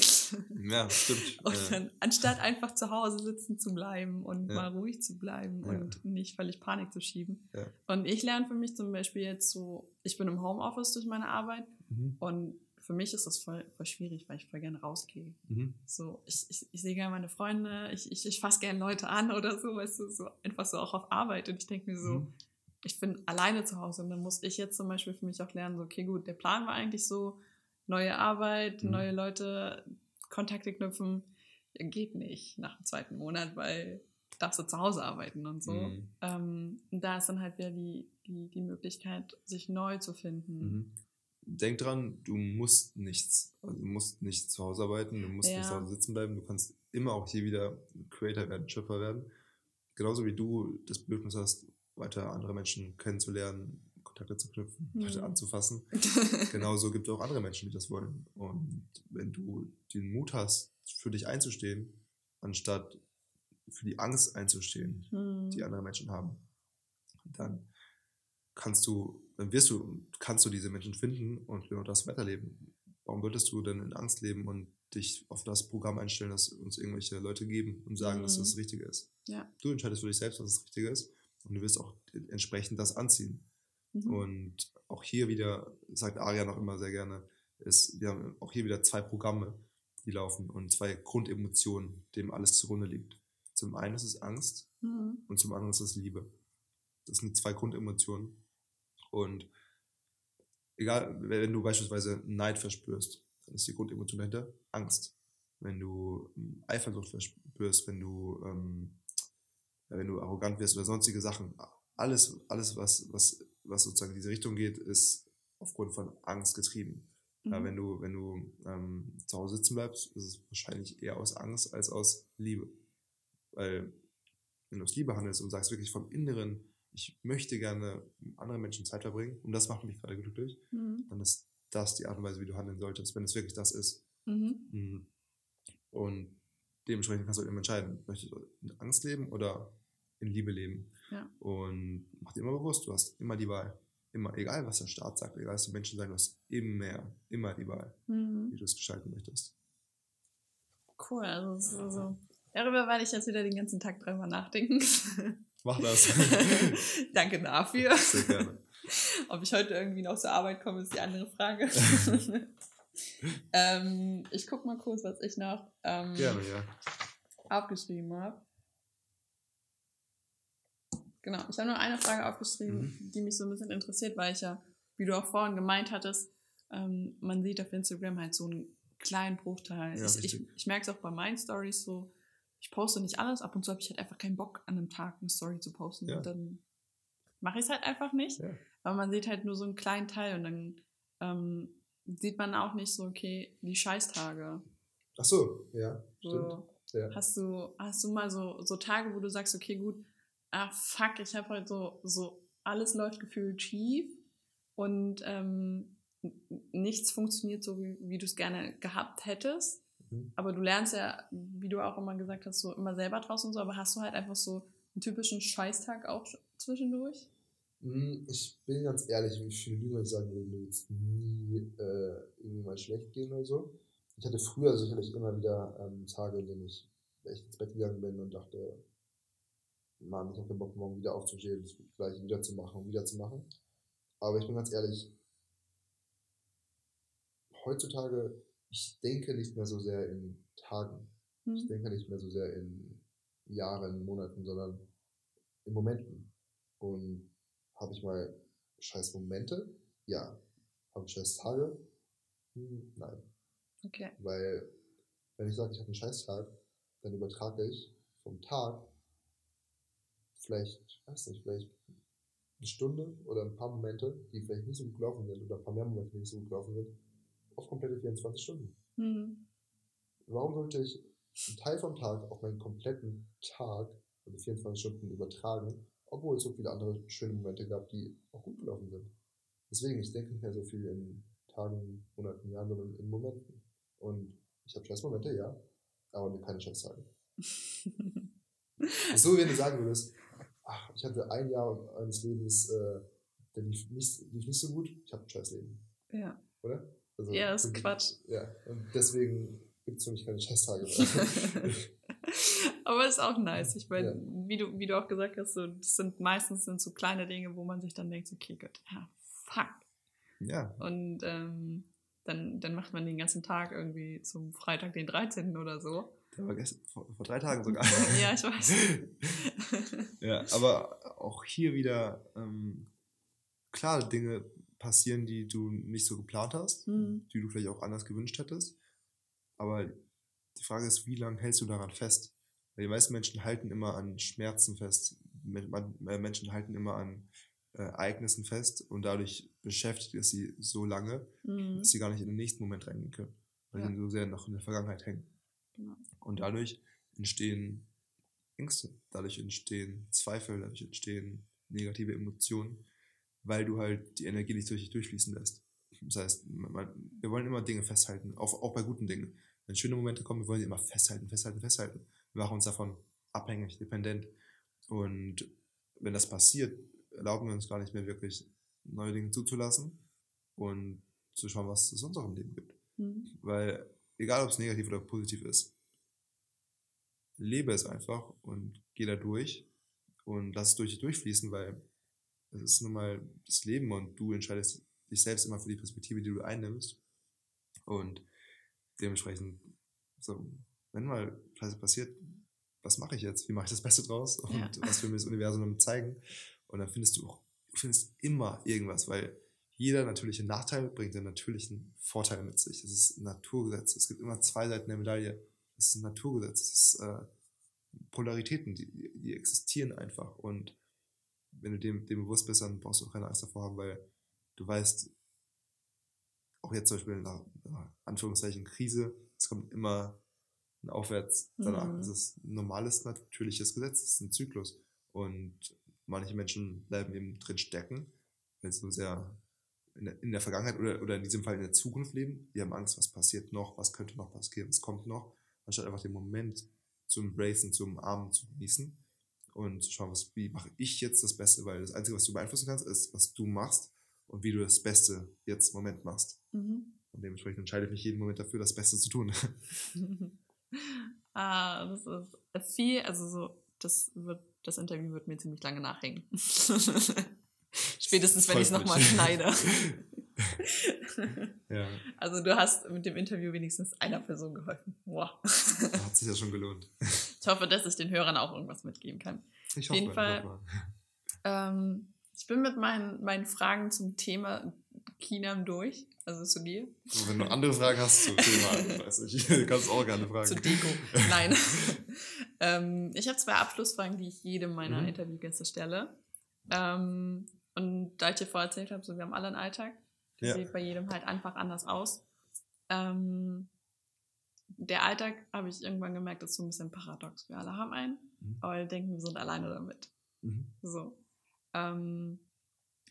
Ja, stimmt. und dann, anstatt einfach zu Hause sitzen zu bleiben und ja. mal ruhig zu bleiben ja. und nicht völlig Panik zu schieben. Ja. Und ich lerne für mich zum Beispiel jetzt so, ich bin im Homeoffice durch meine Arbeit mhm. und für mich ist das voll, voll schwierig, weil ich voll gerne rausgehe. Mhm. So, ich, ich, ich sehe gerne meine Freunde, ich, ich, ich fasse gerne Leute an oder so, weißt du, so einfach so auch auf Arbeit. Und ich denke mir so, mhm. ich bin alleine zu Hause und dann muss ich jetzt zum Beispiel für mich auch lernen, so, okay, gut, der Plan war eigentlich so, neue Arbeit, mhm. neue Leute, Kontakte knüpfen, geht nicht nach dem zweiten Monat, weil darfst du zu Hause arbeiten und so. Mhm. Ähm, und da ist dann halt wieder die, die, die Möglichkeit, sich neu zu finden. Denk dran, du musst nichts. Also du musst nicht zu Hause arbeiten, du musst ja. nicht zu Hause sitzen bleiben. Du kannst immer auch hier wieder Creator werden, Schöpfer werden. Genauso wie du das Bedürfnis hast, weiter andere Menschen kennenzulernen, Kontakte zu knüpfen, mhm. Leute anzufassen. Genauso gibt es auch andere Menschen, die das wollen. Und wenn du den Mut hast, für dich einzustehen, anstatt für die Angst einzustehen, mhm. die andere Menschen haben, dann kannst du, dann wirst du, kannst du diese Menschen finden und genau das weiterleben. Warum würdest du denn in Angst leben und dich auf das Programm einstellen, das uns irgendwelche Leute geben und sagen, mhm. dass das das Richtige ist? Ja. Du entscheidest für dich selbst, was das Richtige ist und du wirst auch entsprechend das anziehen. Mhm. Und auch hier wieder, sagt Aria noch immer sehr gerne, ist, wir haben auch hier wieder zwei Programme, die laufen und zwei Grundemotionen, dem alles zugrunde liegt. Zum einen ist es Angst mhm. und zum anderen ist es Liebe. Das sind zwei Grundemotionen. Und egal, wenn du beispielsweise Neid verspürst, dann ist die Grundemotion dahinter Angst. Wenn du ähm, Eifersucht verspürst, wenn du, ähm, wenn du arrogant wirst oder sonstige Sachen, alles, alles was, was, was sozusagen in diese Richtung geht, ist aufgrund von Angst getrieben. Mhm. Ja, wenn du, wenn du ähm, zu Hause sitzen bleibst, ist es wahrscheinlich eher aus Angst als aus Liebe. Weil wenn du aus Liebe handelst und sagst wirklich vom Inneren, ich möchte gerne mit anderen Menschen Zeit verbringen und das macht mich gerade glücklich, mhm. dann ist das die Art und Weise, wie du handeln solltest, wenn es wirklich das ist. Mhm. mhm. Und dementsprechend kannst du eben entscheiden, möchtest du in Angst leben oder in Liebe leben. Ja. Und mach dir immer bewusst, du hast immer die Wahl. Immer, egal was der Staat sagt, egal was die Menschen sagen, du hast immer, immer die Wahl, mhm. wie du es gestalten möchtest. Cool, also, also darüber werde ich jetzt wieder den ganzen Tag drüber nachdenken. Mach das. Danke dafür. Sehr gerne. Ob ich heute irgendwie noch zur Arbeit komme, ist die andere Frage. ähm, ich gucke mal kurz, was ich noch ähm, gerne, ja. aufgeschrieben habe. Genau, ich habe nur eine Frage aufgeschrieben, mhm. die mich so ein bisschen interessiert, weil ich ja, wie du auch vorhin gemeint hattest, ähm, man sieht auf Instagram halt so einen kleinen Bruchteil. Ja, ich, ich, ich merke es auch bei meinen Stories so, ich poste nicht alles. Ab und zu habe ich halt einfach keinen Bock, an einem Tag eine Story zu posten. Ja. Und dann mache ich es halt einfach nicht. Ja. Aber man sieht halt nur so einen kleinen Teil und dann ähm, sieht man auch nicht so, okay, die Scheißtage. Ach so, ja, so, Ja. Hast, du, hast du mal so, so Tage, wo du sagst, okay, gut, ah fuck, ich habe heute so, so, alles läuft gefühlt schief. und ähm, nichts funktioniert so, wie, wie du es gerne gehabt hättest. Mhm. Aber du lernst ja, wie du auch immer gesagt hast, so immer selber draußen und so, aber hast du halt einfach so einen typischen Scheißtag auch zwischendurch? Hm, ich bin ganz ehrlich, wie viele Lügen ich sagen würde, mir jetzt nie äh, irgendwie mal schlecht gehen oder so. Ich hatte früher sicherlich immer wieder ähm, Tage, in denen ich echt ins Bett gegangen bin und dachte, Mann, ich habe keinen Bock, morgen wieder aufzustehen, das gleiche wieder zu machen und wieder zu machen. Aber ich bin ganz ehrlich, heutzutage, ich denke nicht mehr so sehr in Tagen. Mhm. Ich denke nicht mehr so sehr in Jahren, Monaten, sondern in Momenten. Und habe ich mal scheiß Momente? Ja. Habe ich scheiß Tage? Hm, nein. Okay. Weil, wenn ich sage, ich habe einen scheiß Tag, dann übertrage ich vom Tag vielleicht, weiß nicht, vielleicht eine Stunde oder ein paar Momente, die vielleicht nicht so gut gelaufen sind, oder ein paar mehr Momente, die nicht so gut gelaufen sind, auf komplette 24 Stunden. Mhm. Warum sollte ich einen Teil vom Tag auf meinen kompletten Tag, also 24 Stunden, übertragen, obwohl es so viele andere schöne Momente gab, die auch gut gelaufen sind? Deswegen, ich denke nicht mehr so viel in Tagen, Monaten, Jahren, sondern in Momenten. Und ich habe scheiß Momente, ja, aber keine scheiß Tage. so, wenn du sagen würdest, ach, ich hatte ein Jahr meines Lebens, äh, der lief nicht, lief nicht so gut, ich habe ein scheiß Leben. Ja. Oder? Also, ja, das ist Quatsch. Ja, und deswegen gibt es für mich keine Scheißtage mehr. Aber ist auch nice. Ich meine, ja. wie, du, wie du auch gesagt hast, so, das sind meistens sind so kleine Dinge, wo man sich dann denkt, okay, Gott, ja, fuck. Ja. Und ähm, dann, dann macht man den ganzen Tag irgendwie zum Freitag, den 13. oder so. Der war gestern, vor, vor drei Tagen sogar. ja, ich weiß. ja, aber auch hier wieder, ähm, klar, Dinge passieren, die du nicht so geplant hast, mhm. die du vielleicht auch anders gewünscht hättest. Aber die Frage ist, wie lange hältst du daran fest? Weil die meisten Menschen halten immer an Schmerzen fest. Äh, Menschen halten immer an äh, Ereignissen fest und dadurch beschäftigt es sie so lange, mhm. dass sie gar nicht in den nächsten Moment reingehen können, weil ja. sie so sehr noch in der Vergangenheit hängen. Genau. Und dadurch entstehen Ängste, dadurch entstehen Zweifel, dadurch entstehen negative Emotionen, weil du halt die Energie nicht durch dich durchfließen lässt. Das heißt, wir wollen immer Dinge festhalten, auch, auch bei guten Dingen. Wenn schöne Momente kommen, wir wollen sie immer festhalten, festhalten, festhalten. Wir machen uns davon abhängig, dependent. Und wenn das passiert, erlauben wir uns gar nicht mehr wirklich neue Dinge zuzulassen und zu schauen, was es in unserem Leben gibt. Mhm. Weil egal ob es negativ oder positiv ist, lebe es einfach und geh da durch und lass es durch dich durchfließen, weil es ist nun mal das Leben und du entscheidest dich selbst immer für die Perspektive, die du einnimmst. Und dementsprechend, so, wenn mal Scheiße passiert, was mache ich jetzt? Wie mache ich das Beste draus? Und ja. was will mir das Universum zeigen? Und dann findest du auch, du findest immer irgendwas, weil jeder natürliche Nachteil bringt einen natürlichen Vorteil mit sich. Das ist ein Naturgesetz. Es gibt immer zwei Seiten der Medaille. Das ist ein Naturgesetz. Das ist äh, Polaritäten, die, die existieren einfach. Und wenn du dem, dem bewusst bist, dann brauchst du auch keine Angst davor haben, weil du weißt, auch jetzt zum Beispiel in einer, Anführungszeichen Krise, es kommt immer ein Aufwärts danach. Mhm. Das ist ein normales, natürliches Gesetz, das ist ein Zyklus. Und manche Menschen bleiben eben drin stecken, weil sie so sehr in der, in der Vergangenheit oder, oder in diesem Fall in der Zukunft leben. Die haben Angst, was passiert noch, was könnte noch passieren, was kommt noch, anstatt einfach den Moment zu embracen, zu umarmen, zu genießen und zu schauen, was, wie mache ich jetzt das Beste, weil das Einzige, was du beeinflussen kannst, ist, was du machst und wie du das Beste jetzt im Moment machst. Mhm. Und dementsprechend entscheide ich mich jeden Moment dafür, das Beste zu tun. ah, das ist viel, also so, das wird, das Interview wird mir ziemlich lange nachhängen. Spätestens, wenn ich es nochmal schneide. ja. Also du hast mit dem Interview wenigstens einer Person geholfen. Wow. Hat sich ja schon gelohnt. Ich hoffe, dass ich den Hörern auch irgendwas mitgeben kann. Ich hoffe, Auf jeden Fall. Ähm, ich bin mit meinen, meinen Fragen zum Thema Kinam durch. Also zu dir. Also wenn du andere Fragen hast zum Thema, weiß ich, kannst auch gerne fragen. Zu Deko. Nein. ähm, ich habe zwei Abschlussfragen, die ich jedem meiner mhm. Interviewgäste stelle. Ähm, und da ich dir vorher erzählt habe, so wir haben alle einen Alltag. Ja. sieht bei jedem halt einfach anders aus. Ähm, der Alltag, habe ich irgendwann gemerkt, ist so ein bisschen paradox. Wir alle haben einen, mhm. aber wir denken, wir sind alleine damit. Mhm. So. Ähm,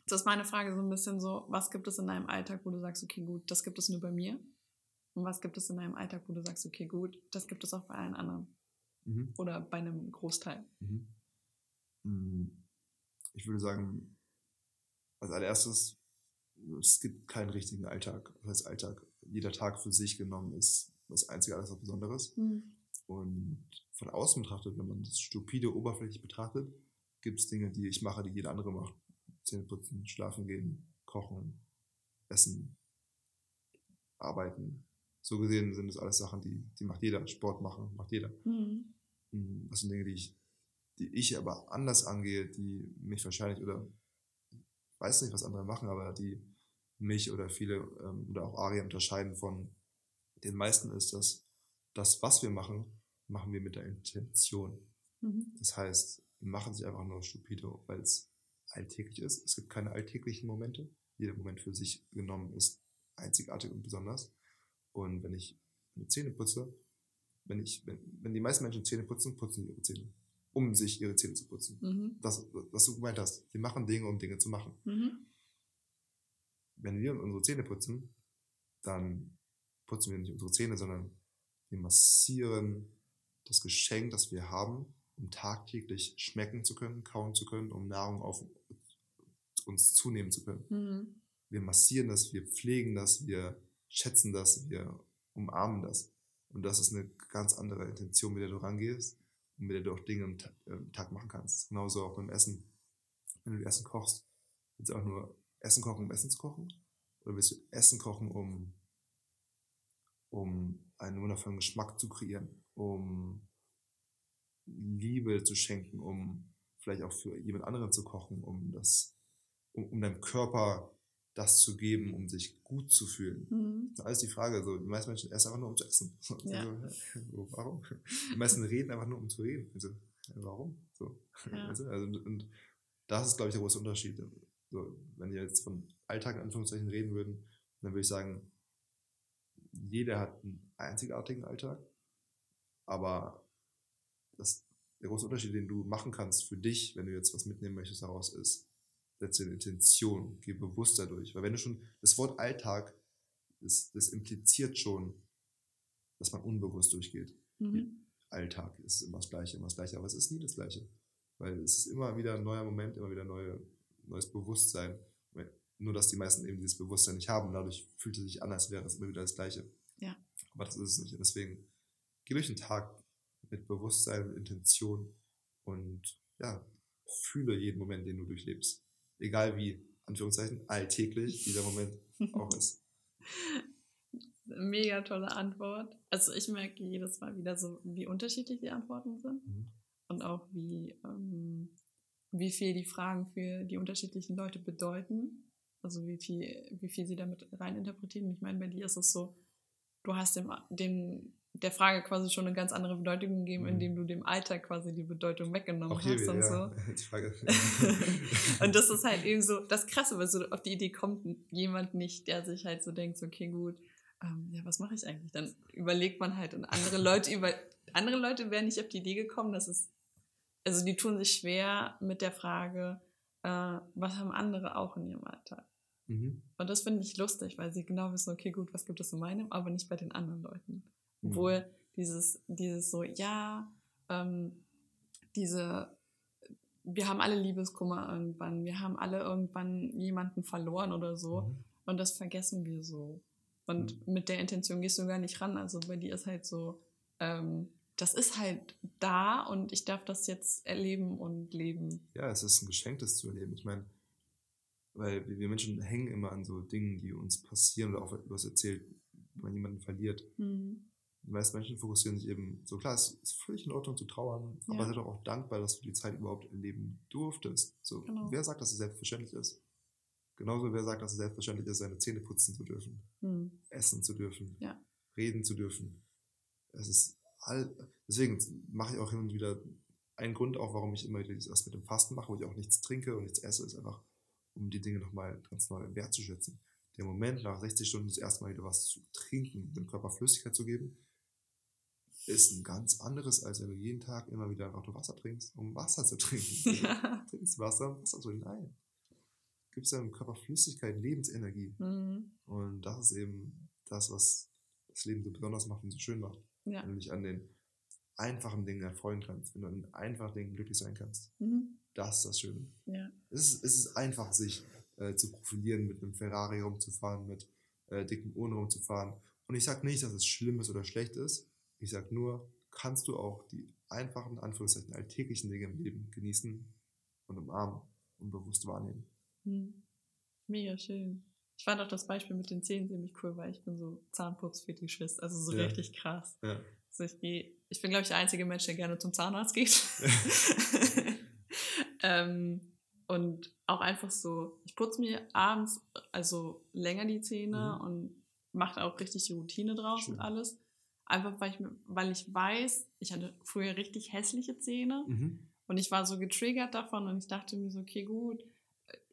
Das ist meine Frage so ein bisschen so, was gibt es in deinem Alltag, wo du sagst, okay, gut, das gibt es nur bei mir? Und was gibt es in deinem Alltag, wo du sagst, okay, gut, das gibt es auch bei allen anderen? Mhm. Oder bei einem Großteil? Mhm. Mm, Ich würde sagen, als allererstes, es gibt keinen richtigen Alltag. Das heißt, Alltag, jeder Tag für sich genommen ist was einzige alles was Besonderes. Mhm. Und von außen betrachtet, wenn man das stupide oberflächlich betrachtet, gibt es Dinge, die ich mache, die jeder andere macht. Zähne putzen, schlafen gehen, kochen, essen, arbeiten. So gesehen sind es alles Sachen, die, die macht jeder. Sport machen, macht jeder. Mhm. Das sind Dinge, die ich, die ich aber anders angehe, die mich wahrscheinlich oder ich weiß nicht, was andere machen, aber die mich oder viele ähm, oder auch Aria unterscheiden von den meisten ist, dass das, was wir machen, machen wir mit der Intention. Mhm. Das heißt, wir machen sich einfach nur stupide, weil es alltäglich ist. Es gibt keine alltäglichen Momente. Jeder Moment für sich genommen ist einzigartig und besonders. Und wenn ich meine Zähne putze, wenn ich, wenn, wenn die meisten Menschen Zähne putzen, putzen sie ihre Zähne, um sich ihre Zähne zu putzen. Mhm. Das, was du gemeint hast. Sie machen Dinge, um Dinge zu machen. Mhm. Wenn wir unsere Zähne putzen, dann putzen wir nicht unsere Zähne, sondern wir massieren das Geschenk, das wir haben, um tagtäglich schmecken zu können, kauen zu können, um Nahrung auf uns zunehmen zu können. Mhm. Wir massieren das, wir pflegen das, wir schätzen das, wir umarmen das. Und das ist eine ganz andere Intention, mit der du rangehst und mit der du auch Dinge am Ta- äh, am Tag machen kannst. Genauso auch beim Essen. Wenn du Essen kochst, willst du auch nur Essen kochen, um Essen zu kochen? Oder willst du Essen kochen, um, um einen wundervollen Geschmack zu kreieren, um Liebe zu schenken, um vielleicht auch für jemand anderen zu kochen, um das, um, um deinem Körper das zu geben, um sich gut zu fühlen. Mhm. Das ist alles die Frage. So, die meisten Menschen essen einfach nur, um zu essen. Ja. So, warum? Die meisten reden einfach nur, um zu reden. Also, warum? So. Ja. Also, und, und das ist, glaube ich, der große Unterschied. So, wenn wir jetzt von Alltag in Anführungszeichen reden würden, dann würde ich sagen, jeder hat einen einzigartigen Alltag, aber das, der große Unterschied, den du machen kannst für dich, wenn du jetzt was mitnehmen möchtest daraus, ist, setze eine Intention, geh bewusst dadurch. Weil wenn du schon, das Wort Alltag, das, das impliziert schon, dass man unbewusst durchgeht. Mhm. Alltag ist immer das Gleiche, immer das Gleiche, aber es ist nie das Gleiche. Weil es ist immer wieder ein neuer Moment, immer wieder neue, neues Bewusstsein. Nur, dass die meisten eben dieses Bewusstsein nicht haben. Dadurch fühlt es sich an, als wäre es immer wieder das Gleiche. Ja. Aber das ist es nicht. Und deswegen geh durch den Tag mit Bewusstsein, mit Intention und ja, fühle jeden Moment, den du durchlebst. Egal wie, Anführungszeichen, alltäglich dieser Moment auch ist. Mega tolle Antwort. Also ich merke jedes Mal wieder so, wie unterschiedlich die Antworten sind Mhm. und auch wie, ähm, wie viel die Fragen für die unterschiedlichen Leute bedeuten. Also wie viel, wie viel sie damit reininterpretieren. Ich meine, bei dir ist es so, du hast dem, dem der Frage quasi schon eine ganz andere Bedeutung gegeben, Mhm. indem du dem Alltag quasi die Bedeutung weggenommen hast wieder, und ja. so. Die Frage. Und das ist halt eben so das Krasse, weil so auf die Idee kommt jemand nicht, der sich halt so denkt, so, okay, gut, ähm, ja, was mache ich eigentlich? Dann überlegt man halt und andere Leute über andere Leute wären nicht auf die Idee gekommen, dass es, also die tun sich schwer mit der Frage, äh, was haben andere auch in ihrem Alltag? Mhm. Und das finde ich lustig, weil sie genau wissen, okay, gut, was gibt es in meinem, aber nicht bei den anderen Leuten. Mhm. Obwohl dieses, dieses so, ja, ähm, diese, wir haben alle Liebeskummer irgendwann, wir haben alle irgendwann jemanden verloren oder so Mhm. und das vergessen wir so. Und mit der Intention gehst du gar nicht ran. Also bei dir ist halt so, ähm, das ist halt da und ich darf das jetzt erleben und leben. ja, es ist ein Geschenk, das zu erleben. Ich meine, weil wir Menschen hängen immer an so Dingen, die uns passieren oder auch, hast erzählt, wenn man jemanden verliert. Mhm. Die meisten Menschen fokussieren sich eben, so klar, es ist völlig in Ordnung zu trauern, Ja. aber sei doch auch dankbar, dass du die Zeit überhaupt erleben durftest. So, Genau. wer sagt, dass es selbstverständlich ist? Genauso, wer sagt, dass es selbstverständlich ist, seine Zähne putzen zu dürfen, Mhm. essen zu dürfen, Ja. reden zu dürfen. Es ist all, deswegen mache ich auch hin und wieder ein Grund auch, warum ich immer wieder das mit dem Fasten mache, wo ich auch nichts trinke und nichts esse, ist einfach, um die Dinge nochmal ganz neu wertzuschätzen. Der Moment, nach 60 Stunden das erste Mal wieder was zu trinken, dem Körper Flüssigkeit zu geben, ist ein ganz anderes, als wenn du jeden Tag immer wieder einfach nur Wasser trinkst, um Wasser zu trinken. Ja. Trinkst Wasser, um Wasser zu nein. gibst deinem Körper Flüssigkeit, Lebensenergie. Mhm. Und das ist eben das, was das Leben so besonders macht und so schön macht. Ja. Wenn du dich an den einfachen Dingen erfreuen kannst, wenn du an einfachen Dingen glücklich sein kannst. Mhm. Das ist das Schöne. Ja. Es ist, es ist einfach, sich äh, zu profilieren, mit einem Ferrari rumzufahren, mit äh, dicken Uhren rumzufahren. Und ich sage nicht, dass es schlimm ist oder schlecht ist. Ich sage nur, kannst du auch die einfachen, Anführungszeichen, alltäglichen Dinge im Leben genießen und umarmen und bewusst wahrnehmen. Mhm. Mega schön. Ich fand auch das Beispiel mit den Zähnen ziemlich cool, weil ich bin so Zahnputzfetischist, also so Ja. richtig krass. Ja. Also ich, geh, ich bin, glaube ich, der einzige Mensch, der gerne zum Zahnarzt geht. ähm, und auch einfach so, ich putze mir abends also länger die Zähne Mhm. und mache auch richtig die Routine draus Schön. und alles. Einfach weil ich, weil ich weiß, ich hatte früher richtig hässliche Zähne Mhm. und ich war so getriggert davon und ich dachte mir so, okay, gut,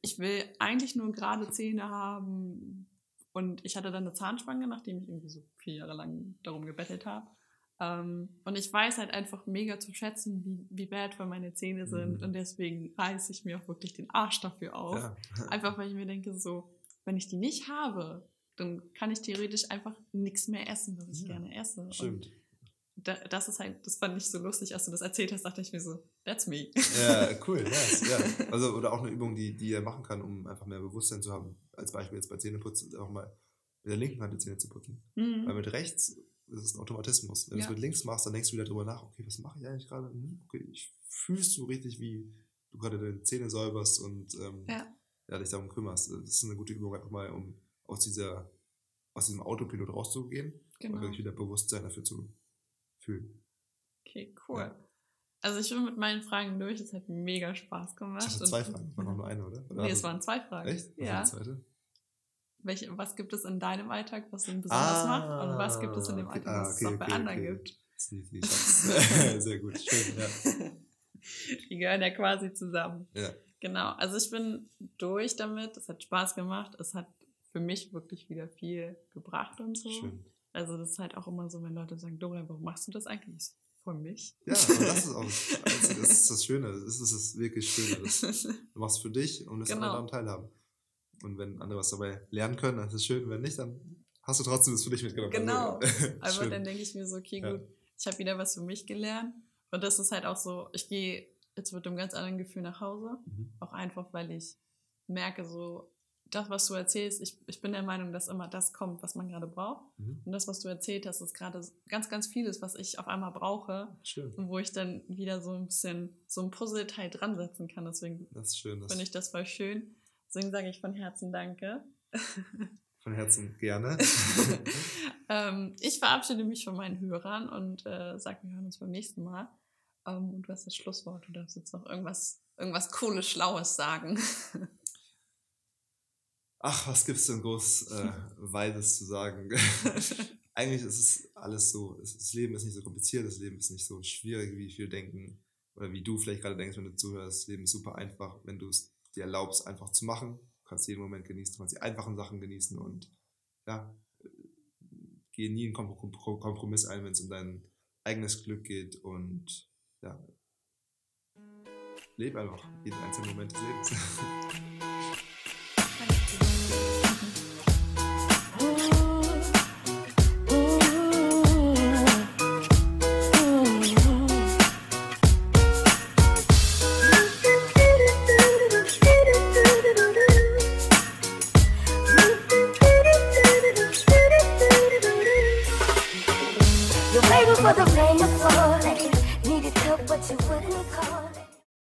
ich will eigentlich nur gerade Zähne haben. Und ich hatte dann eine Zahnspange, nachdem ich irgendwie so vier Jahre lang darum gebettelt habe. Ähm, und ich weiß halt einfach mega zu schätzen, wie, wie wertvoll meine Zähne sind. Mhm. Und deswegen reiße ich mir auch wirklich den Arsch dafür auf. Ja. Einfach weil ich mir denke, so, wenn ich die nicht habe, dann kann ich theoretisch einfach nichts mehr essen, was ich Ja, gerne esse. Stimmt. da, das ist halt, das fand ich so lustig, als du das erzählt hast, dachte ich mir so, that's me. Ja, cool, nice, ja. Also, oder auch eine Übung, die, die er machen kann, um einfach mehr Bewusstsein zu haben. Als Beispiel jetzt bei Zähneputzen, auch mal mit der linken Hand die Zähne zu putzen. Mhm. Weil mit rechts ist es ein Automatismus. Wenn du Ja. es mit links machst, dann denkst du wieder drüber nach, okay, was mache ich eigentlich gerade? Hm, Okay, ich fühlst du richtig, wie du gerade deine Zähne säuberst und ähm, Ja. ja, dich darum kümmerst. Das ist eine gute Übung, einfach mal, um aus dieser, aus diesem Autopilot rauszugehen und Genau. wirklich wieder Bewusstsein dafür zu fühlen. Okay, cool. Ja. Also ich bin mit meinen Fragen durch, es hat mega Spaß gemacht. hatte Und- zwei Fragen, war noch nur eine, oder? oder Nee, es du- waren zwei Fragen. Echt? Was war Ja. die zweite? Welche, was gibt es in deinem Alltag, was ihn besonders macht? Und was gibt es in dem Ah, okay. Alltag, Ah, was es okay, auch bei okay, anderen gibt? Sehr gut, schön, ja. Die gehören ja quasi zusammen. Ja. Genau, also ich bin durch damit. Es hat Spaß gemacht. Es hat für mich wirklich wieder viel gebracht und so. Schön. Also das ist halt auch immer so, wenn Leute sagen, Dora, warum machst du das eigentlich? Für mich. Ja, das ist auch das, Einzige, das, ist das Schöne. Das ist das wirklich Schöne. Das, du machst für dich und lässt Genau. andere daran teilhaben. Und wenn andere was dabei lernen können, dann ist es schön. Wenn nicht, dann hast du trotzdem das für dich mitgenommen. Genau. Also, Aber schön. dann denke ich mir so, okay, Ja. gut, ich habe wieder was für mich gelernt. Und das ist halt auch so, ich gehe jetzt mit einem ganz anderen Gefühl nach Hause. Mhm. Auch einfach, weil ich merke, so, das, was du erzählst, ich, ich bin der Meinung, dass immer das kommt, was man gerade braucht. Mhm. Und das, was du erzählt hast, ist gerade ganz, ganz vieles, was ich auf einmal brauche. Schön. Und wo ich dann wieder so ein bisschen so ein Puzzleteil dran setzen kann. Deswegen finde ich das voll schön. Deswegen sage ich von Herzen Danke. von Herzen gerne. ähm, ich verabschiede mich von meinen Hörern und äh, sage, wir hören uns beim nächsten Mal. Ähm, und du hast das Schlusswort, du darfst jetzt noch irgendwas, irgendwas Cooles, Schlaues sagen. Ach, was gibt's denn groß äh, Weites zu sagen? Eigentlich ist es alles so, es- das Leben ist nicht so kompliziert, das Leben ist nicht so schwierig, wie viele denken, oder wie du vielleicht gerade denkst, wenn du zuhörst. Das Leben ist super einfach, wenn du es dir erlaubst, einfach zu machen. Du kannst jeden Moment genießen, du kannst die einfachen Sachen genießen und ja, geh nie einen Kom- Kom- Kompromiss ein, wenn es um dein eigenes Glück geht und ja, lebe einfach jeden einzelnen Moment des Lebens.